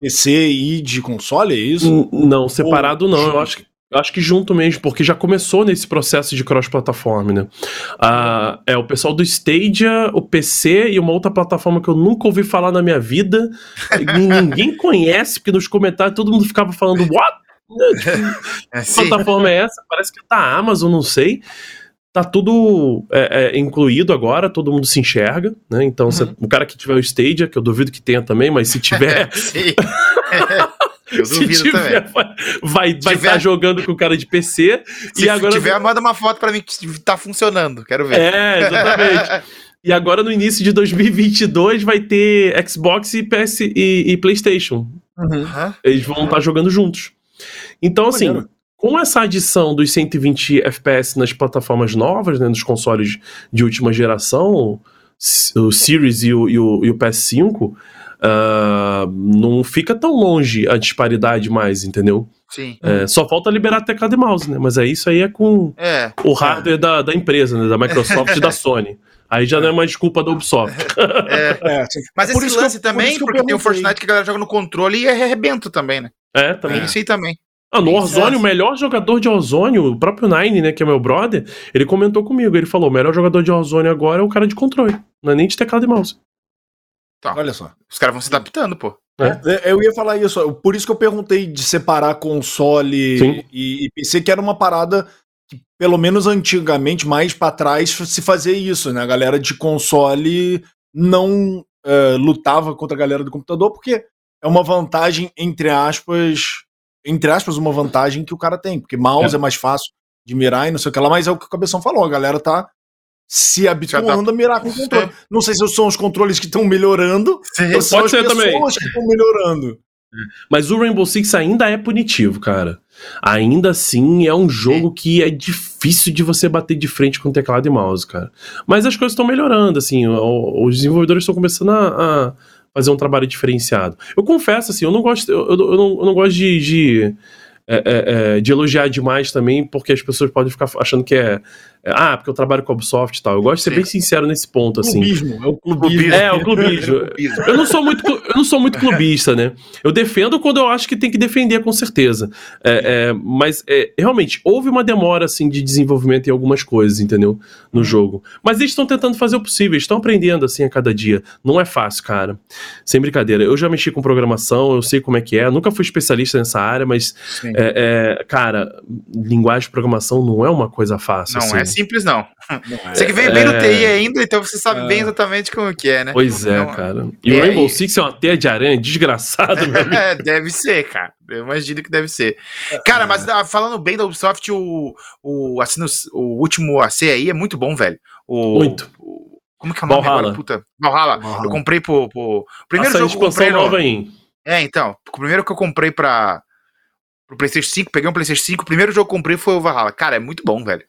A: PC e de console, é isso?
C: Não, separado Ou... não. Eu acho que acho que junto mesmo, porque já começou nesse processo de cross-plataforma, né? Ah, é o pessoal do Stadia, o PC e uma outra plataforma que eu nunca ouvi falar na minha vida. ninguém conhece, porque nos comentários todo mundo ficava falando, what? É, que plataforma é essa? Parece que tá a Amazon, não sei. Tá tudo é, é, incluído agora, todo mundo se enxerga, né? Então, uhum. o cara que tiver o Stadia, que eu duvido que tenha também, mas se tiver. Sim. Eu duvido se tiver, também. Vai estar tá jogando com o cara de PC.
B: Se e agora... tiver, manda uma foto para mim que tá funcionando. Quero ver.
C: É, exatamente. e agora no início de 2022 vai ter Xbox e PS e, e PlayStation. Uhum. Eles vão estar tá jogando juntos. Então, assim, com essa adição dos 120 FPS nas plataformas novas, né, nos consoles de última geração, o Series e o, e o, e o PS5, uh, não fica tão longe a disparidade mais, entendeu?
B: Sim.
C: É, só falta liberar teclado e mouse, né? Mas é isso aí é com é, o hardware é. da, da empresa, né? Da Microsoft e da Sony. Aí já não é mais desculpa da Ubisoft.
B: É. é. Mas por esse lance eu, também, por porque tem o Fortnite que a galera joga no controle e é arrebento também, né?
C: É, também.
B: É isso aí também.
C: Ah, no Warzone, o melhor jogador de Warzone, o próprio Nine, né, que é meu brother, ele comentou comigo, ele falou, o melhor jogador de Warzone agora é o cara de controle, não é nem de teclado e mouse.
B: Tá. Olha só. Os caras vão se adaptando, pô.
A: É. é. Eu ia falar isso, por isso que eu perguntei de separar console e, e, PC, que era uma parada que, pelo menos antigamente, mais para trás, se fazia isso, né? A galera de console não uh, lutava contra a galera do computador, porque é uma vantagem, entre aspas, entre aspas, uma vantagem que o cara tem, porque mouse é, é mais fácil de mirar e não sei o que lá, mas é o que o Cabeção falou, a galera tá se habituando a mirar com o controle. É. Não sei se são os controles que estão melhorando
C: Sim, ou são as pessoas também.
A: que estão melhorando.
C: Mas o Rainbow Six ainda é punitivo, cara. Ainda assim é um jogo que é difícil de você bater de frente com teclado e mouse, cara. Mas as coisas estão melhorando, assim. Os desenvolvedores estão começando a, a, fazer um trabalho diferenciado. Eu confesso, assim, eu não gosto, eu, eu, não, eu não gosto de, de é, é, é, de elogiar demais também, porque as pessoas podem ficar achando que é ah, porque eu trabalho com a Ubisoft e tal. Eu gosto de ser Sim. bem sincero nesse ponto, assim.
A: Clubismo, é o clubismo.
C: É, o clubismo. eu, não sou muito, eu não sou muito clubista, né? Eu defendo quando eu acho que tem que defender, com certeza. É, é, mas, realmente, houve uma demora, assim, de desenvolvimento em algumas coisas, entendeu? No jogo. Mas eles estão tentando fazer o possível, estão aprendendo, assim, a cada dia. Não é fácil, cara. Sem brincadeira. Eu já mexi com programação, eu sei como é que é. nunca fui especialista nessa área, mas é, é, cara, linguagem de programação não é uma coisa fácil.
B: Não assim. é simples, não. não você que veio bem no é. TI ainda, então você sabe bem é. exatamente como que é, né?
C: Pois é,
B: então,
C: cara. E o Rainbow Six é uma teia de aranha desgraçado,
B: É, deve ser, cara. Eu imagino que deve ser. Cara, mas ah, falando bem da Ubisoft, o, o, assim, o último AC aí é muito bom, velho. O,
C: muito.
B: O, como que é o nome
C: Valhalla. agora? Puta.
B: Valhalla. Valhalla. Eu comprei pro. pro... Primeiro Nossa, jogo que eu comprei.
C: Nova aí.
B: É, então. O primeiro que eu comprei pra, pro PlayStation 5, peguei um PlayStation 5, o primeiro jogo que comprei foi o Valhalla. Cara, é muito bom, velho.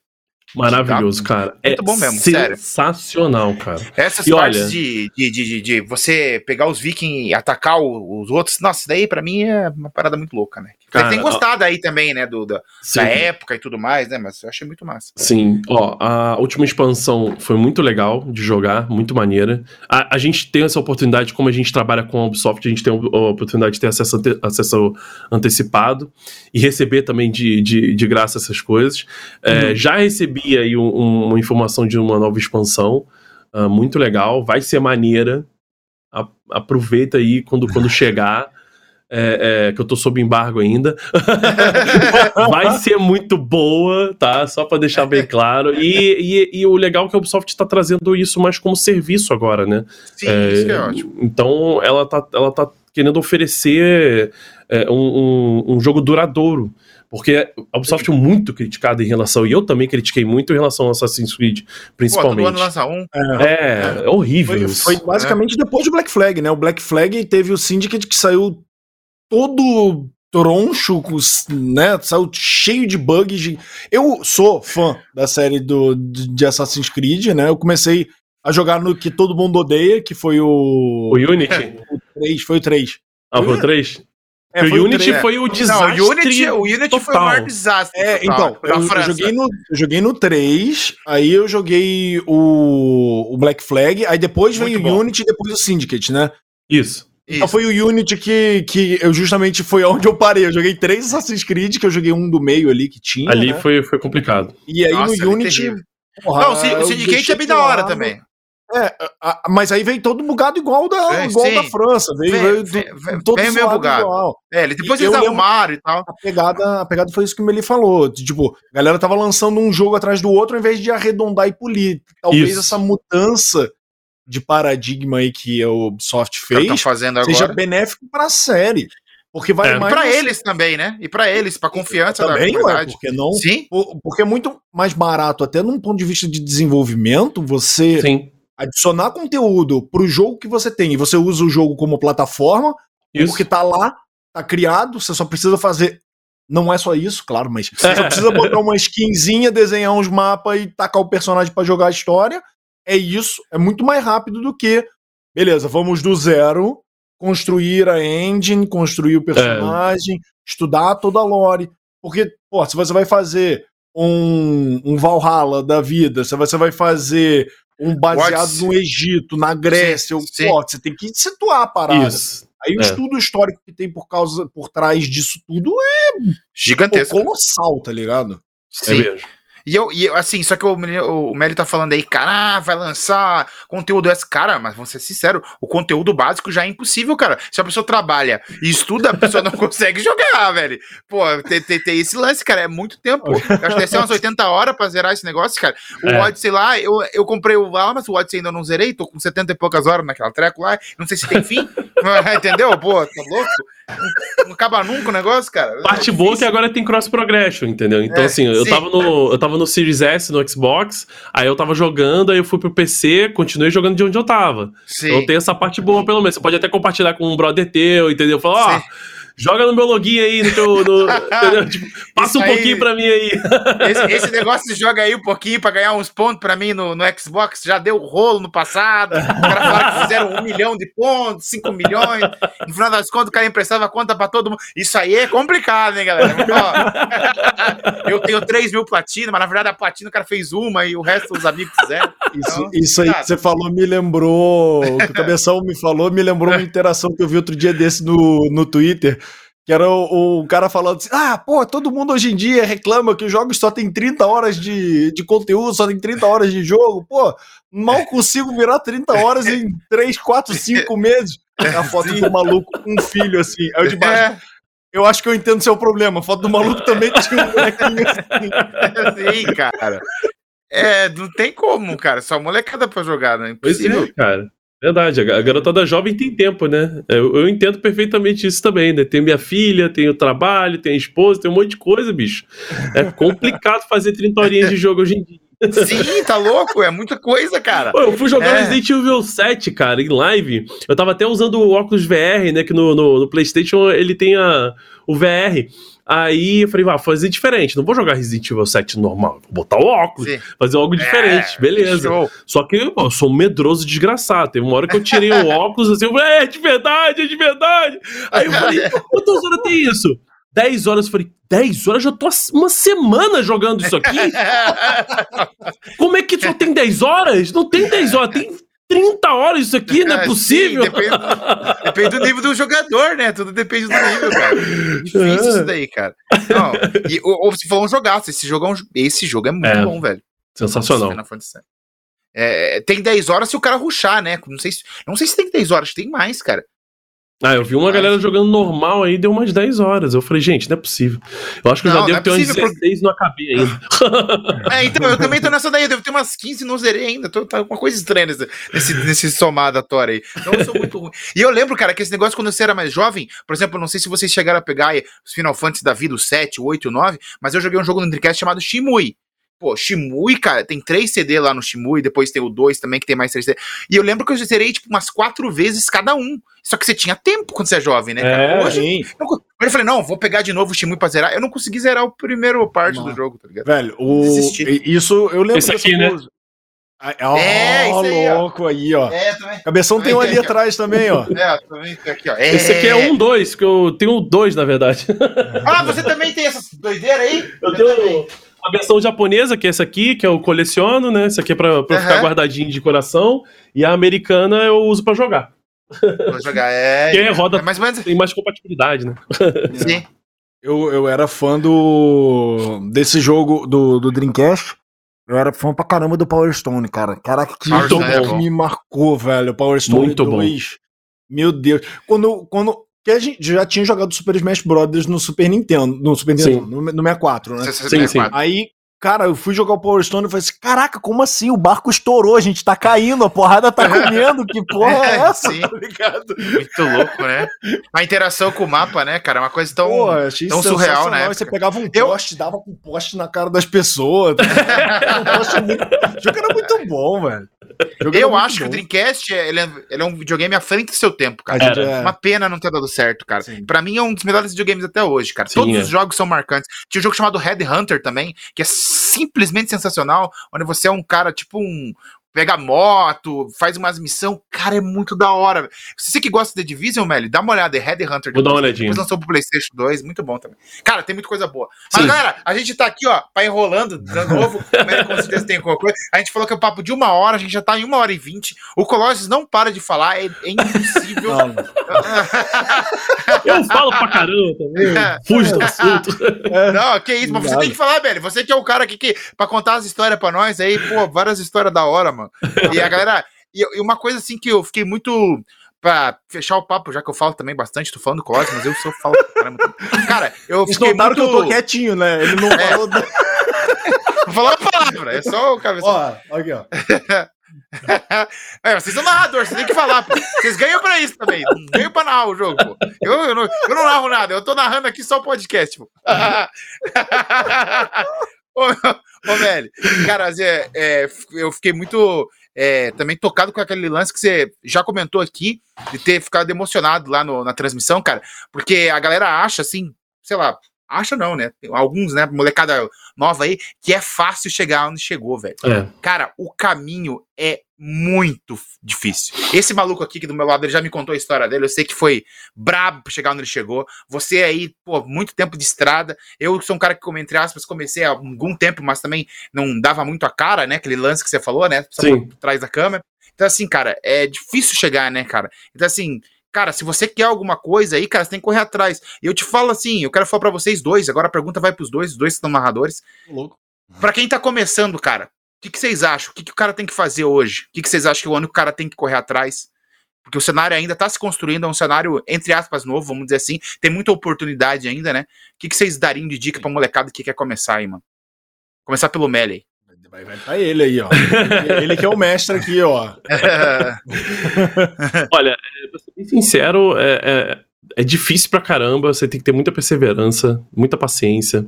C: Maravilhoso, cara.
B: Muito é bom mesmo, sério.
C: Sensacional, cara.
B: Essas e partes olha... de, de, de, de, você pegar os vikings e atacar os outros, nossa, daí para mim é uma parada muito louca, né? Cara, tem gostado ó, aí também, né, do, da, da, época e tudo mais, né, mas eu achei muito massa.
C: Sim, ó, a última expansão foi muito legal de jogar, muito maneira. A, a gente tem essa oportunidade, como a gente trabalha com a Ubisoft, a gente tem a oportunidade de ter acesso, ante, acesso antecipado e receber também de, de, de graça essas coisas. É, uhum. já recebi aí um, um, uma informação de uma nova expansão, Uh, muito legal, vai ser maneira. A, aproveita aí quando, quando chegar. É, é, que eu tô sob embargo ainda. vai ser muito boa, tá? Só para deixar bem claro. E, e, e, o legal é que a Ubisoft tá trazendo isso mais como serviço agora, né?
B: Sim, é, isso é ótimo.
C: Então ela tá, ela tá querendo oferecer é, um, um, um jogo duradouro. Porque a Ubisoft é muito criticada em relação, e eu também critiquei muito em relação ao Assassin's Creed, principalmente. Pô, ano
B: lança um.
C: É, é, é horrível
A: foi,
C: isso.
A: Foi basicamente é. depois do Black Flag, né? O Black Flag teve o Syndicate que saiu todo troncho, né? Saiu cheio de bugs. Eu sou fã da série do, de Assassin's Creed, né? Eu comecei a jogar no que todo mundo odeia, que foi o.
C: O Unity?
A: O 3, foi o 3.
C: Ah, foi o 3? É, o Unity foi o desastre. Não,
B: o Unity, o Unity total. foi o maior desastre.
A: É, então, eu, eu, joguei no, eu joguei no 3, aí eu joguei o, o Black Flag, aí depois Muito veio bom. o Unity e depois o Syndicate, né?
C: Isso.
A: Então foi o Unity que, que eu justamente foi onde eu parei. Eu joguei três Assassin's Creed, que eu joguei um do meio ali que tinha.
C: Ali
A: né?
C: foi, foi complicado.
A: E aí Nossa, no Unity.
B: Porra, não, o Syndicate é bem da hora também.
A: É, a, mas aí veio todo bugado igual da, igual da França. Veio, veio, veio, veio todo
B: meio bugado. Igual. É, depois e eles arrumaram e tal.
A: A pegada, a pegada foi isso que o Meli falou. Tipo, a galera tava lançando um jogo atrás do outro ao invés de arredondar e polir. Talvez isso. essa mudança de paradigma aí que a Ubisoft fez
B: tá fazendo
A: seja benéfico para a série. Porque vai é,
B: mais. para eles também, né? E para eles, para confiança
A: também, da comunidade. Ué, porque não? Sim. Porque é muito mais barato, até num ponto de vista de desenvolvimento, você Sim. Adicionar conteúdo pro jogo que você tem e você usa o jogo como plataforma, isso. porque tá lá, tá criado, você só precisa fazer. Não é só isso, claro, mas você só precisa botar uma skinzinha, desenhar uns mapas e tacar o personagem para jogar a história é isso, é muito mais rápido do que, beleza, vamos do zero, construir a engine, construir o personagem, é. estudar toda a lore. Porque, pô, se você vai fazer um, um Valhalla da vida, se você vai fazer um baseado no Egito, na Grécia, sim, sim. Pô, você tem que situar a parada. Isso. Aí o é. estudo histórico que tem por causa por trás disso tudo é
B: gigantesco,
A: pô, colossal, tá ligado?
B: Sim. É mesmo. E eu, e eu, assim, só que o, o, Meli tá falando aí, cara, vai lançar conteúdo esse. Cara, mas vamos ser sinceros, o conteúdo básico já é impossível, cara. Se a pessoa trabalha e estuda, a pessoa não consegue jogar, velho. Pô, tem, tem, tem, esse lance, cara, é muito tempo. Eu acho que deve ser umas 80 horas pra zerar esse negócio, cara. O é. Odyssey lá, eu, eu comprei o lá, mas o Odyssey ainda não zerei, tô com 70 e poucas horas naquela treco lá, não sei se tem fim. Entendeu? Pô, tá louco? Não, não acaba nunca o negócio, cara.
C: Parte é boa que agora tem cross progression, entendeu? Então, é, assim, eu tava, no, eu tava no Series S no Xbox, aí eu tava jogando, aí eu fui pro PC, continuei jogando de onde eu tava. Sim. Então tem essa parte boa, pelo menos. Você pode até compartilhar com um brother teu, entendeu? Falar, ó. Oh, joga no meu login aí, no teu. No, tipo, passa um pouquinho pra mim aí.
B: Esse, esse, negócio de joga aí um pouquinho pra ganhar uns pontos pra mim no, no Xbox já deu rolo no passado. Os caras falaram que fizeram um milhão de pontos, cinco milhões. No final das contas, o cara emprestava conta pra todo mundo. Isso aí é complicado, hein, galera? Ó, eu tenho 3 mil platina, mas na verdade a platina o cara fez uma e o resto os amigos fizeram.
A: Isso, então, isso aí que você falou me lembrou. O que o Cabeção me falou me lembrou uma interação que eu vi outro dia desse no, no Twitter que era o, o, cara falando assim: ah, pô, todo mundo hoje em dia reclama que os jogos só tem 30 horas de, de conteúdo, só tem 30 horas de jogo. Pô, mal consigo virar 30 horas em 3, 4, 5 meses. A foto do maluco com um filho assim. Aí eu de baixo. É. Eu acho que eu entendo seu problema. A foto do maluco também tinha um molequinho
B: assim. Sim, cara. É, não tem como, cara. Só molecada pra jogar, né? Impossível.
C: Pois é, cara. Verdade, a garotada jovem tem tempo, né? Eu, eu, entendo perfeitamente isso também, né? Tenho minha filha, tenho trabalho, tenho esposa, tenho um monte de coisa, bicho. É complicado fazer 30 horinhas de jogo hoje em dia.
B: Sim, tá louco? É muita coisa, cara.
C: Pô, eu fui jogar é. Resident Evil 7, cara, em live. Eu tava até usando o óculos VR, né? Que no, no, no PlayStation ele tem a, o VR. Aí eu falei, vá, fazer diferente. Não vou jogar Resident Evil 7 normal. Vou botar o óculos, Sim. fazer algo diferente. É, beleza. Show. Só que pô, eu sou um medroso desgraçado. Teve uma hora que eu tirei o óculos assim, eu falei, é de verdade, é de verdade. Aí eu falei, quantas horas tem isso? 10 horas, eu falei, 10 horas? Já tô uma semana jogando isso aqui? Como é que só tem 10 horas? Não tem 10 horas, tem 30 horas isso aqui, não é possível. Sim,
B: depende, do, depende, do, nível do jogador, né? Tudo depende do nível, cara. Difícil isso daí, cara. Não, e, ou, ou se for um jogaço, esse jogo é, um, esse jogo é muito é. bom, velho.
C: Sensacional.
B: É, tem 10 horas se o cara ruxar, né? Não sei se, não sei se tem 10 horas, tem mais, cara.
C: Ah, eu vi uma galera jogando normal aí, deu umas 10 horas. Eu falei, gente, não é possível. Eu acho que eu já devo é ter umas 16 por... não acabei ainda.
B: É, então, eu também tô nessa daí, eu devo ter umas 15 não zerei ainda. Tô, tá uma coisa estranha nesse, nesse, nesse somadatório aí. Então eu sou muito ruim. E eu lembro, cara, que esse negócio quando você era mais jovem, por exemplo, não sei se vocês chegaram a pegar os Final Fantasy da vida, o 7, o 8, o 9, mas eu joguei um jogo no Dreamcast chamado Shimui. Pô, Shimui, cara, tem três CD lá no Shimui, depois tem o 2 também, que tem mais três CD. E eu lembro que eu zerei, tipo, umas quatro vezes cada um. Só que você tinha tempo quando você é jovem, né, cara?
A: É, Hoje, sim.
B: Eu, eu falei, não, vou pegar de novo o Shimui pra zerar. Eu não consegui zerar o primeiro parte não. do jogo, tá ligado?
A: Velho, o... isso eu lembro
C: Esse aqui, né?
A: Oh, é, isso aí, louco ó. aí, ó. É, também. Cabeção também tem um ali aqui, atrás ó. também, ó.
B: É, também tem aqui, ó.
C: É. Esse aqui é um dois, que eu tenho dois, na verdade.
B: Ah, você também tem essas doideiras aí?
C: Eu, eu tenho. Também a versão japonesa, que é essa aqui, que eu coleciono, né? Essa aqui é pra, pra uhum. ficar guardadinho de coração. E a americana eu uso pra jogar.
B: Pra jogar, é.
C: Porque roda, é mais ou menos... tem mais compatibilidade, né?
A: Sim. Eu, eu era fã do. desse jogo do, do Dreamcast. Eu era fã pra caramba do Power Stone, cara. Caraca, que jogo é que me marcou, velho. Power Stone
C: Muito 2. Bom.
A: Meu Deus. Quando, quando, que a gente já tinha jogado Super Smash Brothers no Super Nintendo, no Super Nintendo, no, no 64, né?
C: Sim, sim.
A: Aí, cara, eu fui jogar o Power Stone e falei assim: caraca, como assim? O barco estourou, a gente tá caindo, a porrada tá comendo, que porra é essa? Sim. Tá
B: ligado? Muito louco, né? A interação com o mapa, né, cara? É uma coisa tão, Pô, tão surreal, né?
A: Você pegava um eu... poste, dava com um poste na cara das pessoas. Tá muito... o jogo era muito bom, velho.
B: Eu acho bom. que o Dreamcast ele é, ele é, um videogame à frente do seu tempo, cara. É. Uma pena não ter dado certo, cara. Sim. Pra mim é um dos melhores videogames até hoje, cara. Sim, Todos é. os jogos são marcantes. Tinha um jogo chamado Head Hunter também, que é simplesmente sensacional, onde você é um cara tipo um, pega moto, faz umas missão, cara, é muito da hora. Você que gosta de Division, Melly, dá uma olhada, é Head Hunter.
C: Vou dar uma olhadinha.
B: Depois lançou pro PlayStation 2, muito bom também. Cara, tem muita coisa boa. Mas, Sim. galera, a gente tá aqui, ó, pra enrolando, de novo, o Melly com certeza tem alguma coisa. A gente falou que é um papo de uma hora, a gente já tá em uma hora e vinte. O Colossus não para de falar, é, é impossível.
C: Eu falo pra caramba também, fujo do assunto.
B: Não, que isso, mas você tem que falar, Melly, você que é o cara aqui que, pra contar as histórias pra nós aí, pô, várias histórias da hora, mano. E a galera. E, uma coisa assim que eu fiquei muito. Pra fechar o papo, já que eu falo também bastante, tô falando com o mas eu sou falo caramba. Cara, eu
A: fiquei muito... que eu tô quietinho, né? Ele não é. falou.
B: não falou a palavra, é só o cabeça.
A: Ó, aqui, ó.
B: é, vocês são narradores, vocês têm que falar. Vocês ganham pra isso também. Ganham pra narrar o jogo. Eu, eu, não, eu não narro nada, eu tô narrando aqui só o podcast, pô. ô, ô, velho, cara, é, é, eu fiquei muito é, também tocado com aquele lance que você já comentou aqui, de ter ficado emocionado lá no, na transmissão, cara, porque a galera acha assim, sei lá, acha não, né? Alguns, né, molecada nova aí, que é fácil chegar onde chegou, velho. É. Cara, o caminho é muito difícil. Esse maluco aqui que do meu lado, ele já me contou a história dele, eu sei que foi brabo pra chegar onde ele chegou. Você aí, pô, muito tempo de estrada. Eu sou um cara que, como entre aspas, comecei há algum tempo, mas também não dava muito a cara, né? Aquele lance que você falou, né? Só Sim. por trás da câmera. Então, assim, cara, é difícil chegar, né, cara? Então, assim, Cara, se você quer alguma coisa aí, cara, você tem que correr atrás. E eu te falo assim, eu quero falar para vocês dois, agora a pergunta vai pros dois, os dois são narradores.
A: Louco.
B: Pra quem tá começando, cara, o que, que, vocês acham? O que, que, o cara tem que fazer hoje? O que, que, vocês acham que o ano que o cara tem que correr atrás? Porque o cenário ainda tá se construindo, é um cenário, entre aspas, novo, vamos dizer assim. Tem muita oportunidade ainda, né? O que, vocês dariam de dica pra molecada que quer começar aí, mano? Começar pelo Melee.
A: Vai, vai pra ele aí, ó. ele que é o mestre aqui, ó.
C: Olha, pra ser bem sincero, é, é, é, difícil pra caramba. Você tem que ter muita perseverança, muita paciência.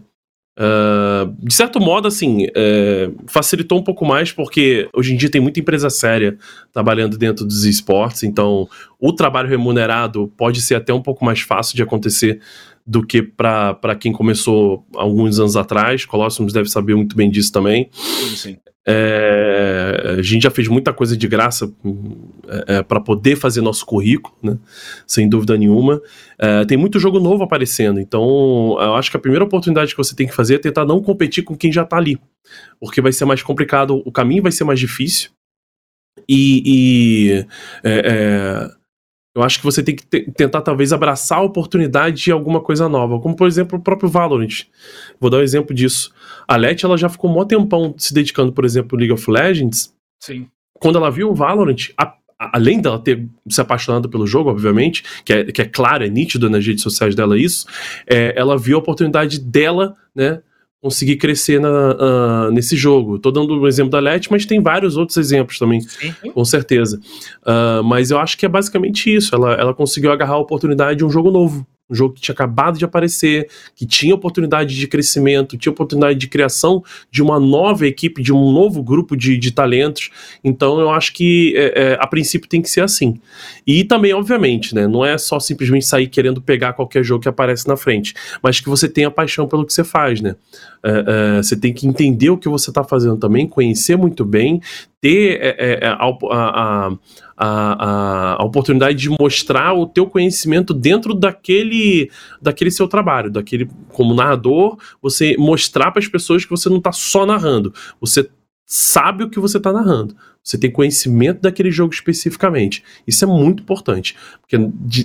C: Uh, de certo modo, assim, é, facilitou um pouco mais porque hoje em dia tem muita empresa séria trabalhando dentro dos esportes, então o trabalho remunerado pode ser até um pouco mais fácil de acontecer do que para quem começou alguns anos atrás. Colossus deve saber muito bem disso também. Sim, sim. É, a gente já fez muita coisa de graça é, é para poder fazer nosso currículo, né? sem dúvida nenhuma. É, tem muito jogo novo aparecendo, então eu acho que a primeira oportunidade que você tem que fazer é tentar não competir com quem já está ali, porque vai ser mais complicado, o caminho vai ser mais difícil. E, e é, é, eu acho que você tem que tentar, talvez, abraçar a oportunidade de alguma coisa nova, como, por exemplo, o próprio Valorant. Vou dar um exemplo disso. A Let, ela já ficou um tempão se dedicando, por exemplo, League of Legends.
A: Sim.
C: quando ela viu o Valorant, a, além dela ter se apaixonado pelo jogo, obviamente, que é, que é claro, é nítido nas redes sociais dela isso, é, ela viu a oportunidade dela, né, conseguir crescer na, uh, nesse jogo. Tô dando o exemplo da Let, mas tem vários outros exemplos também, Sim. com certeza. Uh, mas eu acho que é basicamente isso. Ela, ela conseguiu agarrar a oportunidade de um jogo novo um jogo que tinha acabado de aparecer, que tinha oportunidade de crescimento, tinha oportunidade de criação de uma nova equipe, de um novo grupo de, de talentos. Então eu acho que é, é, a princípio tem que ser assim. E também, obviamente, né, não é só simplesmente sair querendo pegar qualquer jogo que aparece na frente, mas que você tenha paixão pelo que você faz, né? É, é você tem que entender o que você está fazendo também, conhecer muito bem, ter é, é, a, a, a, a, oportunidade de mostrar o teu conhecimento dentro daquele, daquele seu trabalho, daquele como narrador, você mostrar para as pessoas que você não está só narrando, você sabe o que você está narrando. Você tem conhecimento daquele jogo especificamente. Isso é muito importante. Porque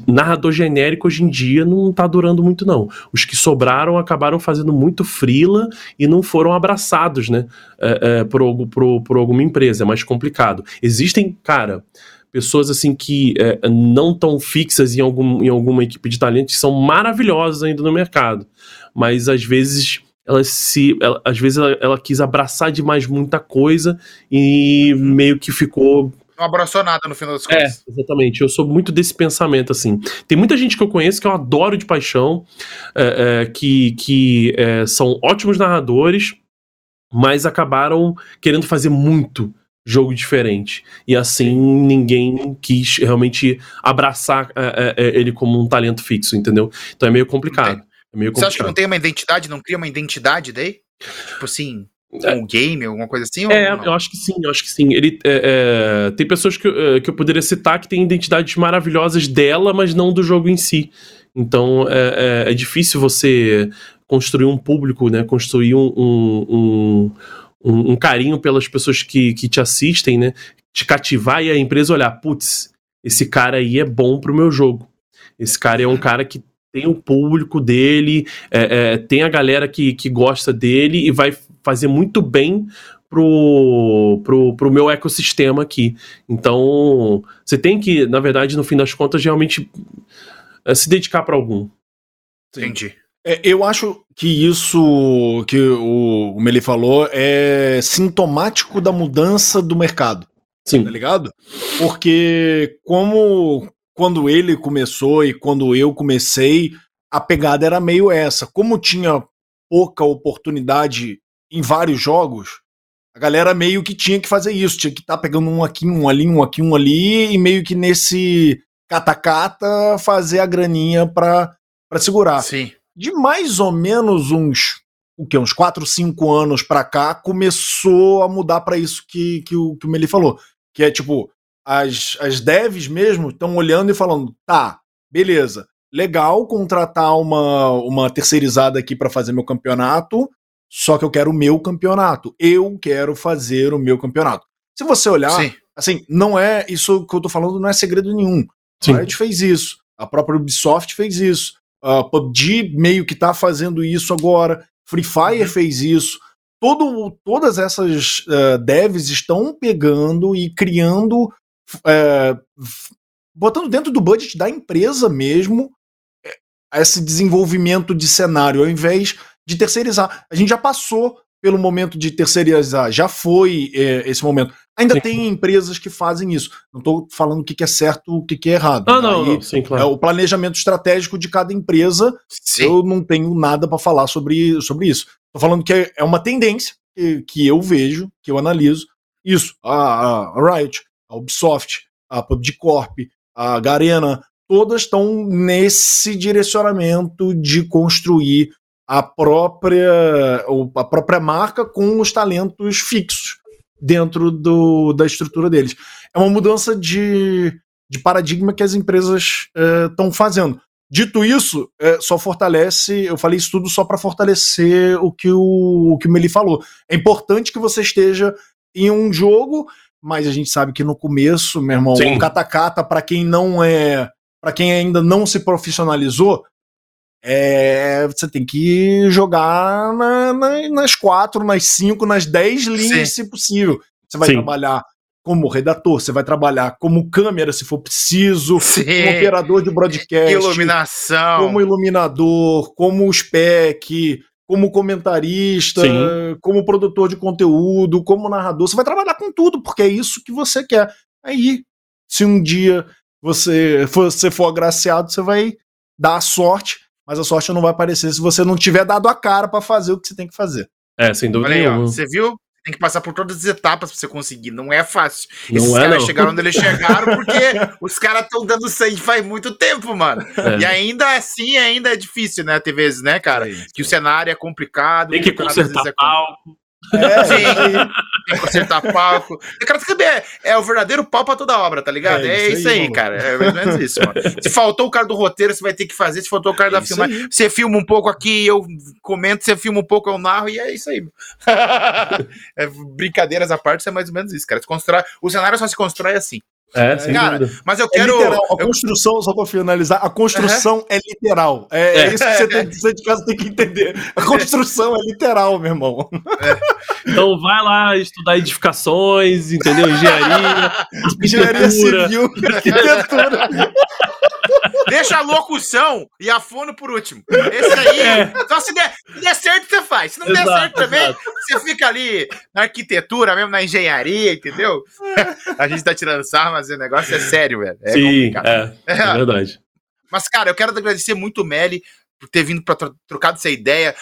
C: narrador genérico hoje em dia não está durando muito, não. Os que sobraram acabaram fazendo muito frila e não foram abraçados, né? É, é, por, por, por alguma empresa. É mais complicado. Existem, cara pessoas assim que é, não tão fixas em, algum, em alguma equipe de talentos que são maravilhosas ainda no mercado, mas às vezes ela se ela, às vezes ela, ela, quis abraçar demais muita coisa e meio que ficou
B: não abraçou nada no final das
C: é, contas. É, exatamente. Eu sou muito desse pensamento, assim. Tem muita gente que eu conheço que eu adoro de paixão, é, é, que, que é, são ótimos narradores, mas acabaram querendo fazer muito jogo diferente. E assim ninguém quis realmente abraçar é, é, ele como um talento fixo, entendeu? Então é meio complicado. É meio
B: complicado. Você acha que não tem uma identidade, não cria uma identidade daí? Tipo assim, é. um game, alguma coisa assim?
C: É, eu acho que sim, eu acho que sim. Ele, é, é, tem pessoas que, é, que eu poderia citar que têm identidades maravilhosas dela, mas não do jogo em si. Então é, é, é difícil você construir um público, né? Construir um, um, um, um, um carinho pelas pessoas que, que te assistem, né? Te cativar e a empresa olhar, putz, esse cara aí é bom pro meu jogo. Esse cara é um cara que tem o público dele, é, é, tem a galera que, que gosta dele e vai fazer muito bem pro, pro, pro meu ecossistema aqui. Então, você tem que, na verdade, no fim das contas, realmente é, se dedicar para algum.
A: Entendi. É, eu acho que isso que o, o Meli falou é sintomático da mudança do mercado. Sim. Tá ligado? Porque como quando ele começou e quando eu comecei, a pegada era meio essa. Como tinha pouca oportunidade em vários jogos, a galera meio que tinha que fazer isso, tinha que estar tá pegando um aqui, um ali, um aqui, um ali, e meio que nesse catacata fazer a graninha pra, pra segurar.
B: Sim.
A: De mais ou menos uns o que uns 4, 5 anos pra cá começou a mudar para isso que, que, o, que o Meli falou, que é tipo, as, as devs mesmo estão olhando e falando: tá, beleza, legal contratar uma, uma terceirizada aqui para fazer meu campeonato, só que eu quero o meu campeonato. Eu quero fazer o meu campeonato. Se você olhar, Sim. assim, não é isso que eu tô falando, não é segredo nenhum. Sim. A Riot fez isso, a própria Ubisoft fez isso, a PUBG meio que tá fazendo isso agora, Free Fire uhum. fez isso. Todo, todas essas uh, devs estão pegando e criando é, botando dentro do budget da empresa mesmo é, esse desenvolvimento de cenário, ao invés de terceirizar. A gente já passou pelo momento de terceirizar, já foi é, esse momento. Ainda sim. tem empresas que fazem isso. Não estou falando o que, que é certo o que, que é errado.
C: Ah, não, Aí, não, sim, claro.
A: É o planejamento estratégico de cada empresa. Sim. Eu não tenho nada para falar sobre, sobre isso. Estou falando que é, é uma tendência que, que eu vejo, que eu analiso. Isso. A, a Riot a Ubisoft, a PUBG Corp, a Garena, todas estão nesse direcionamento de construir a própria, a própria marca com os talentos fixos dentro do, da estrutura deles. É uma mudança de, de paradigma que as empresas estão eh, é, fazendo. Dito isso, é, só fortalece, eu falei isso tudo só para fortalecer o que o, o que o Meli falou. É importante que você esteja em um jogo mas a gente sabe que no começo, meu irmão, Sim. o catacata, para quem não é. para quem ainda não se profissionalizou, é, você tem que jogar na, na, nas quatro, nas cinco, nas dez linhas, Sim. se possível. Você vai Sim. trabalhar como redator, você vai trabalhar como câmera, se for preciso,
B: Sim.
A: como operador de broadcast,
B: Iluminação.
A: como iluminador, como spec, como comentarista,
C: Sim.
A: como produtor de conteúdo, como narrador. Você vai trabalhar com tudo, porque é isso que você quer. Aí, se um dia você for, você for agraciado, você vai dar a sorte, mas a sorte não vai aparecer se você não tiver dado a cara pra fazer o que você tem que fazer.
C: É, sem dúvida
B: Olha aí, ó,
C: nenhuma.
B: você viu? Tem que passar por todas as etapas pra você conseguir. Não é fácil.
C: Não
B: Esses
C: é,
B: caras
C: não.
B: chegaram onde eles chegaram porque os caras estão dando sangue faz muito tempo, mano.
C: É.
B: E ainda assim, ainda é difícil, né? Ter vezes, né, cara? Que o cenário é complicado.
C: Tem que
B: às
C: consertar
B: é
C: palco.
A: É,
B: Sim. Tem que consertar palco. O cara saber, é o verdadeiro pau pra toda obra, tá ligado?
A: É
B: É,
A: isso aí,
B: cara. É mais ou menos isso, mano. Se faltou o cara do roteiro, você vai ter que fazer. Se faltou o cara
A: É
B: da filmagem, você filma um pouco aqui, eu comento, você filma um pouco, eu narro, e é isso aí. é, brincadeiras à parte, isso é mais ou menos isso, cara. Se constrói, o cenário só se constrói assim.
C: É, sem
B: Cara,
C: dúvida.
B: Mas eu
A: É
B: quero.
A: literal. A
B: eu-
A: construção, só pra finalizar, a construção é literal. É, é
C: É.
A: isso que você, tem, você de casa tem que entender. A construção é literal, meu irmão.
C: Então vai lá estudar edificações, entendeu? Engenharia,
A: Engenharia civil, arquitetura.
B: Deixa a locução e a fono por último. Esse aí,
C: É.
B: só se der, se der certo, você faz. Se não der
C: Exato,
B: certo também,
C: exato.
B: você fica ali na arquitetura, mesmo na engenharia, entendeu? A gente tá tirando sarro, mas o negócio é sério, velho. É
C: Sim,
B: complicado.
C: é, é verdade.
B: Mas, cara, eu quero agradecer muito o Meli por ter vindo pra tro trocar dessa ideia,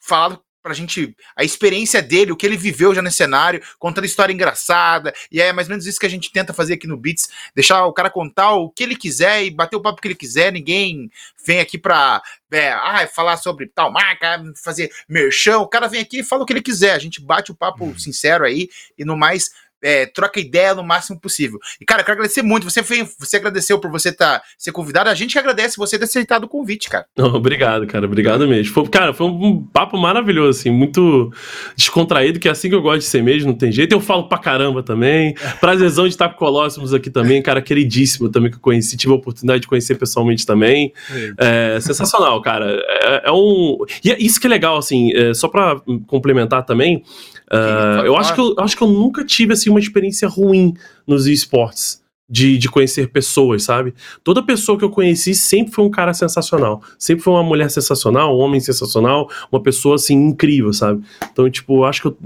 B: falado pra gente a experiência dele, o que ele viveu já nesse cenário, contando história engraçada, e é mais ou menos isso que a gente tenta fazer aqui no Beats, deixar o cara contar o que ele quiser e bater o papo que ele quiser, ninguém vem aqui pra é, ah, falar sobre tal marca, fazer merchan, o cara vem aqui e fala o que ele quiser, a gente bate o papo sincero aí, e no mais, é, troca ideia no máximo possível. E, cara, eu quero agradecer muito. Você, foi, você agradeceu por você tá, ser convidado. A gente que agradece você ter aceitado o convite, cara.
C: Não, obrigado, cara. Obrigado mesmo. Foi, cara, foi um papo maravilhoso, assim, muito descontraído, que é assim que eu gosto de ser mesmo, não tem jeito. Eu falo pra caramba também. Prazerzão de estar com o Colossus aqui também, cara, queridíssimo também que eu conheci, tive a oportunidade de conhecer pessoalmente também. É sensacional, cara. É, é um. E é isso que é legal, assim, é, só pra complementar também.
B: Pode
C: eu, acho que eu eu acho que eu nunca tive assim, uma experiência ruim nos esportes. De, de conhecer pessoas, sabe? Toda pessoa que eu conheci sempre foi um cara sensacional. Sempre foi uma mulher sensacional, um homem sensacional, uma pessoa assim incrível, sabe? Então, tipo, eu acho que eu,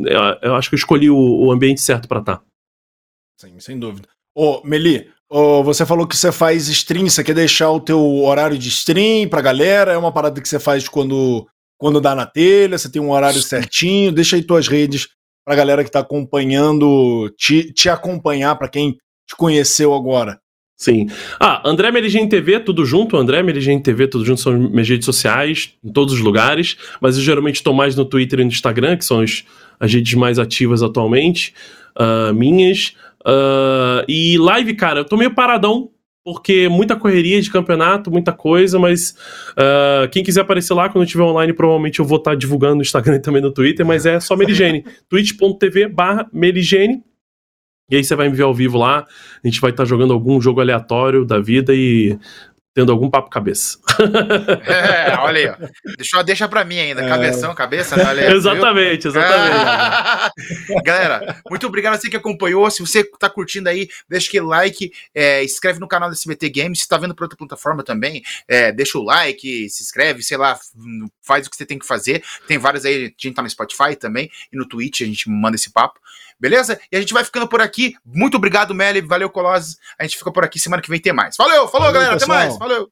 C: eu- acho que eu escolhi o, o ambiente certo pra tá. estar.
A: Sim, sem dúvida. Ô, Meli, ô, você falou que você faz stream, você quer deixar o teu horário de stream pra galera? É uma parada que você faz quando, quando dá na telha, você tem um horário certinho? Deixa aí tuas redes pra galera que tá acompanhando, te, te acompanhar, pra quem te conheceu agora.
C: Sim. Ah, André Meligeni TV, tudo junto. André Meligeni TV, tudo junto, são minhas redes sociais, em todos os lugares. Mas eu geralmente estou mais no Twitter e no Instagram, que são as, as redes mais ativas atualmente, ah, minhas. Ah, e live, cara, eu tô meio paradão, porque muita correria de campeonato, muita coisa, mas ah, quem quiser aparecer lá quando estiver online, provavelmente eu vou estar divulgando no Instagram e também no Twitter, mas é só Meligene. twitch.tv barra Meligene. E aí você vai me ver ao vivo lá, a gente vai estar jogando algum jogo aleatório da vida e tendo algum papo cabeça.
B: É, olha aí, ó. Deixa, deixa pra mim ainda.
A: É.
B: Cabeção, cabeça, né? Aí, viu?
C: exatamente, exatamente.
B: Ah! Galera, muito obrigado a você que acompanhou. Se você tá curtindo aí, deixa aquele like, é, inscreve no canal da SBT Games. Se tá vendo por outra plataforma também, é, deixa o like, se inscreve, sei lá, faz o que você tem que fazer. Tem várias aí, a gente tá no Spotify também e no Twitch, a gente manda esse papo. Beleza? E a gente vai ficando por aqui. Muito obrigado, Meli. Valeu, Colossus. A gente fica por aqui. Semana que vem tem mais. Valeu, falou,
A: Valeu,
B: galera.
A: pessoal.
B: Até mais. Valeu.